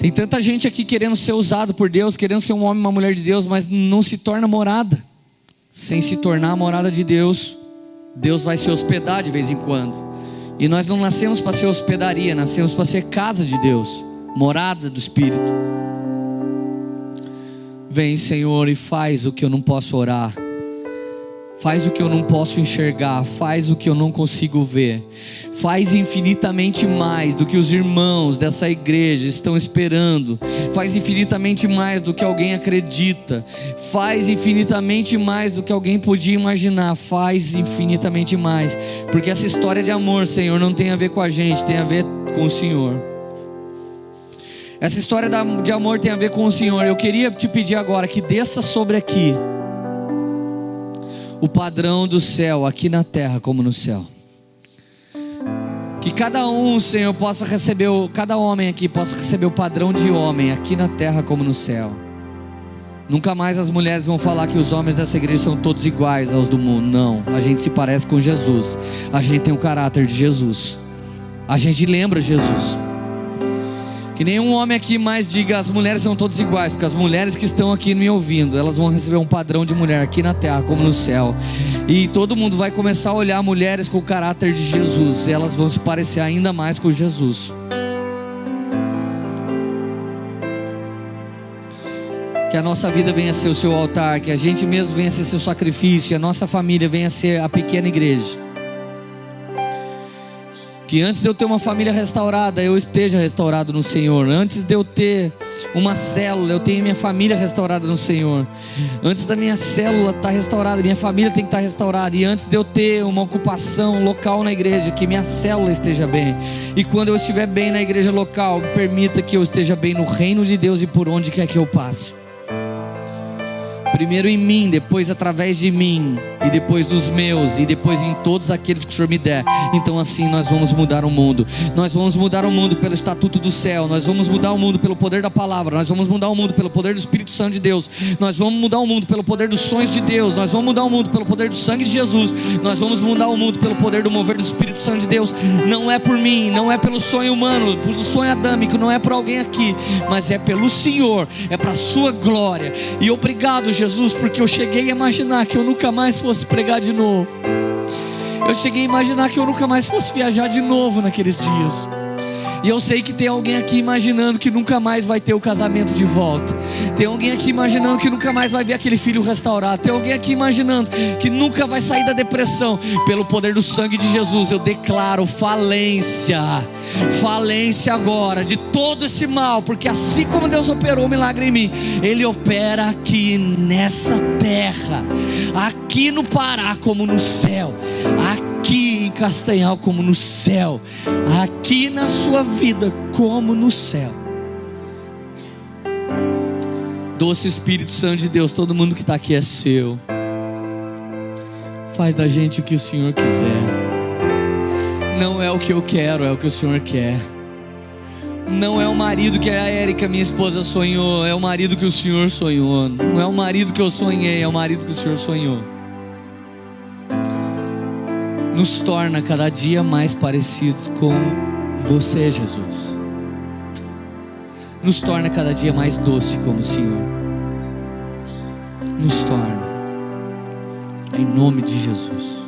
Tem tanta gente aqui querendo ser usado por Deus, querendo ser um homem, uma mulher de Deus, mas não se torna morada. Sem se tornar a morada de Deus, Deus vai se hospedar de vez em quando. E nós não nascemos para ser hospedaria, nascemos para ser casa de Deus, morada do Espírito. Vem, Senhor, e faz o que eu não posso orar Faz o que eu não posso enxergar, faz o que eu não consigo ver. Faz infinitamente mais do que os irmãos dessa igreja estão esperando. Faz infinitamente mais do que alguém acredita. Faz infinitamente mais do que alguém podia imaginar. Faz infinitamente mais. Porque essa história de amor, Senhor, não tem a ver com a gente, tem a ver com o Senhor. Essa história de amor tem a ver com o Senhor. Eu queria te pedir agora que desça sobre aqui o padrão do céu aqui na terra como no céu. Que cada um, Senhor, possa receber, cada homem aqui possa receber o padrão de homem aqui na terra como no céu. Nunca mais as mulheres vão falar que os homens dessa igreja são todos iguais aos do mundo. Não, a gente se parece com Jesus. A gente tem o caráter de Jesus. A gente lembra Jesus. Que nenhum homem aqui mais diga as mulheres são todas iguais, porque as mulheres que estão aqui me ouvindo, elas vão receber um padrão de mulher aqui na terra como no céu. E todo mundo vai começar a olhar mulheres com o caráter de Jesus, e elas vão se parecer ainda mais com Jesus. Que a nossa vida venha a ser o seu altar, que a gente mesmo venha a ser seu sacrifício, e a nossa família venha a ser a pequena igreja. Que antes de eu ter uma família restaurada, eu esteja restaurado no Senhor. Antes de eu ter uma célula, eu tenho minha família restaurada no Senhor. Antes da minha célula estar tá restaurada, minha família tem que estar tá restaurada. E antes de eu ter uma ocupação local na igreja, que minha célula esteja bem. E quando eu estiver bem na igreja local, permita que eu esteja bem no reino de Deus e por onde quer que eu passe. Primeiro em mim, depois através de mim, e depois nos meus, e depois em todos aqueles que o Senhor me der. Então assim nós vamos mudar o mundo. Nós vamos mudar o mundo pelo estatuto do céu, nós vamos mudar o mundo pelo poder da palavra, nós vamos mudar o mundo pelo poder do Espírito Santo de Deus, nós vamos mudar o mundo pelo poder dos sonhos de Deus, nós vamos mudar o mundo pelo poder do sangue de Jesus, nós vamos mudar o mundo pelo poder do mover do Espírito Santo de Deus. Não é por mim, não é pelo sonho humano, pelo sonho adâmico, não é por alguém aqui, mas é pelo Senhor, é para a sua glória. E obrigado, Jesus porque eu cheguei a imaginar que eu nunca mais fosse pregar de novo. Eu cheguei a imaginar que eu nunca mais fosse viajar de novo naqueles dias. E eu sei que tem alguém aqui imaginando que nunca mais vai ter o casamento de volta. Tem alguém aqui imaginando que nunca mais vai ver aquele filho restaurado. Tem alguém aqui imaginando que nunca vai sair da depressão. Pelo poder do sangue de Jesus, eu declaro falência. Falência agora de todo esse mal, porque assim como Deus operou o milagre em mim, Ele opera aqui nessa terra, aqui no Pará como no céu. Aqui aqui em Castanhal como no céu, aqui na sua vida como no céu. Doce Espírito Santo de Deus, todo mundo que está aqui é seu. Faz da gente o que o Senhor quiser. Não é o que eu quero, é o que o Senhor quer. Não é o marido que a Érica, minha esposa, sonhou, é o marido que o Senhor sonhou. Não é o marido que eu sonhei, é o marido que o Senhor sonhou nos torna cada dia mais parecidos com você, Jesus. Nos torna cada dia mais doce como o Senhor. Nos torna. Em nome de Jesus.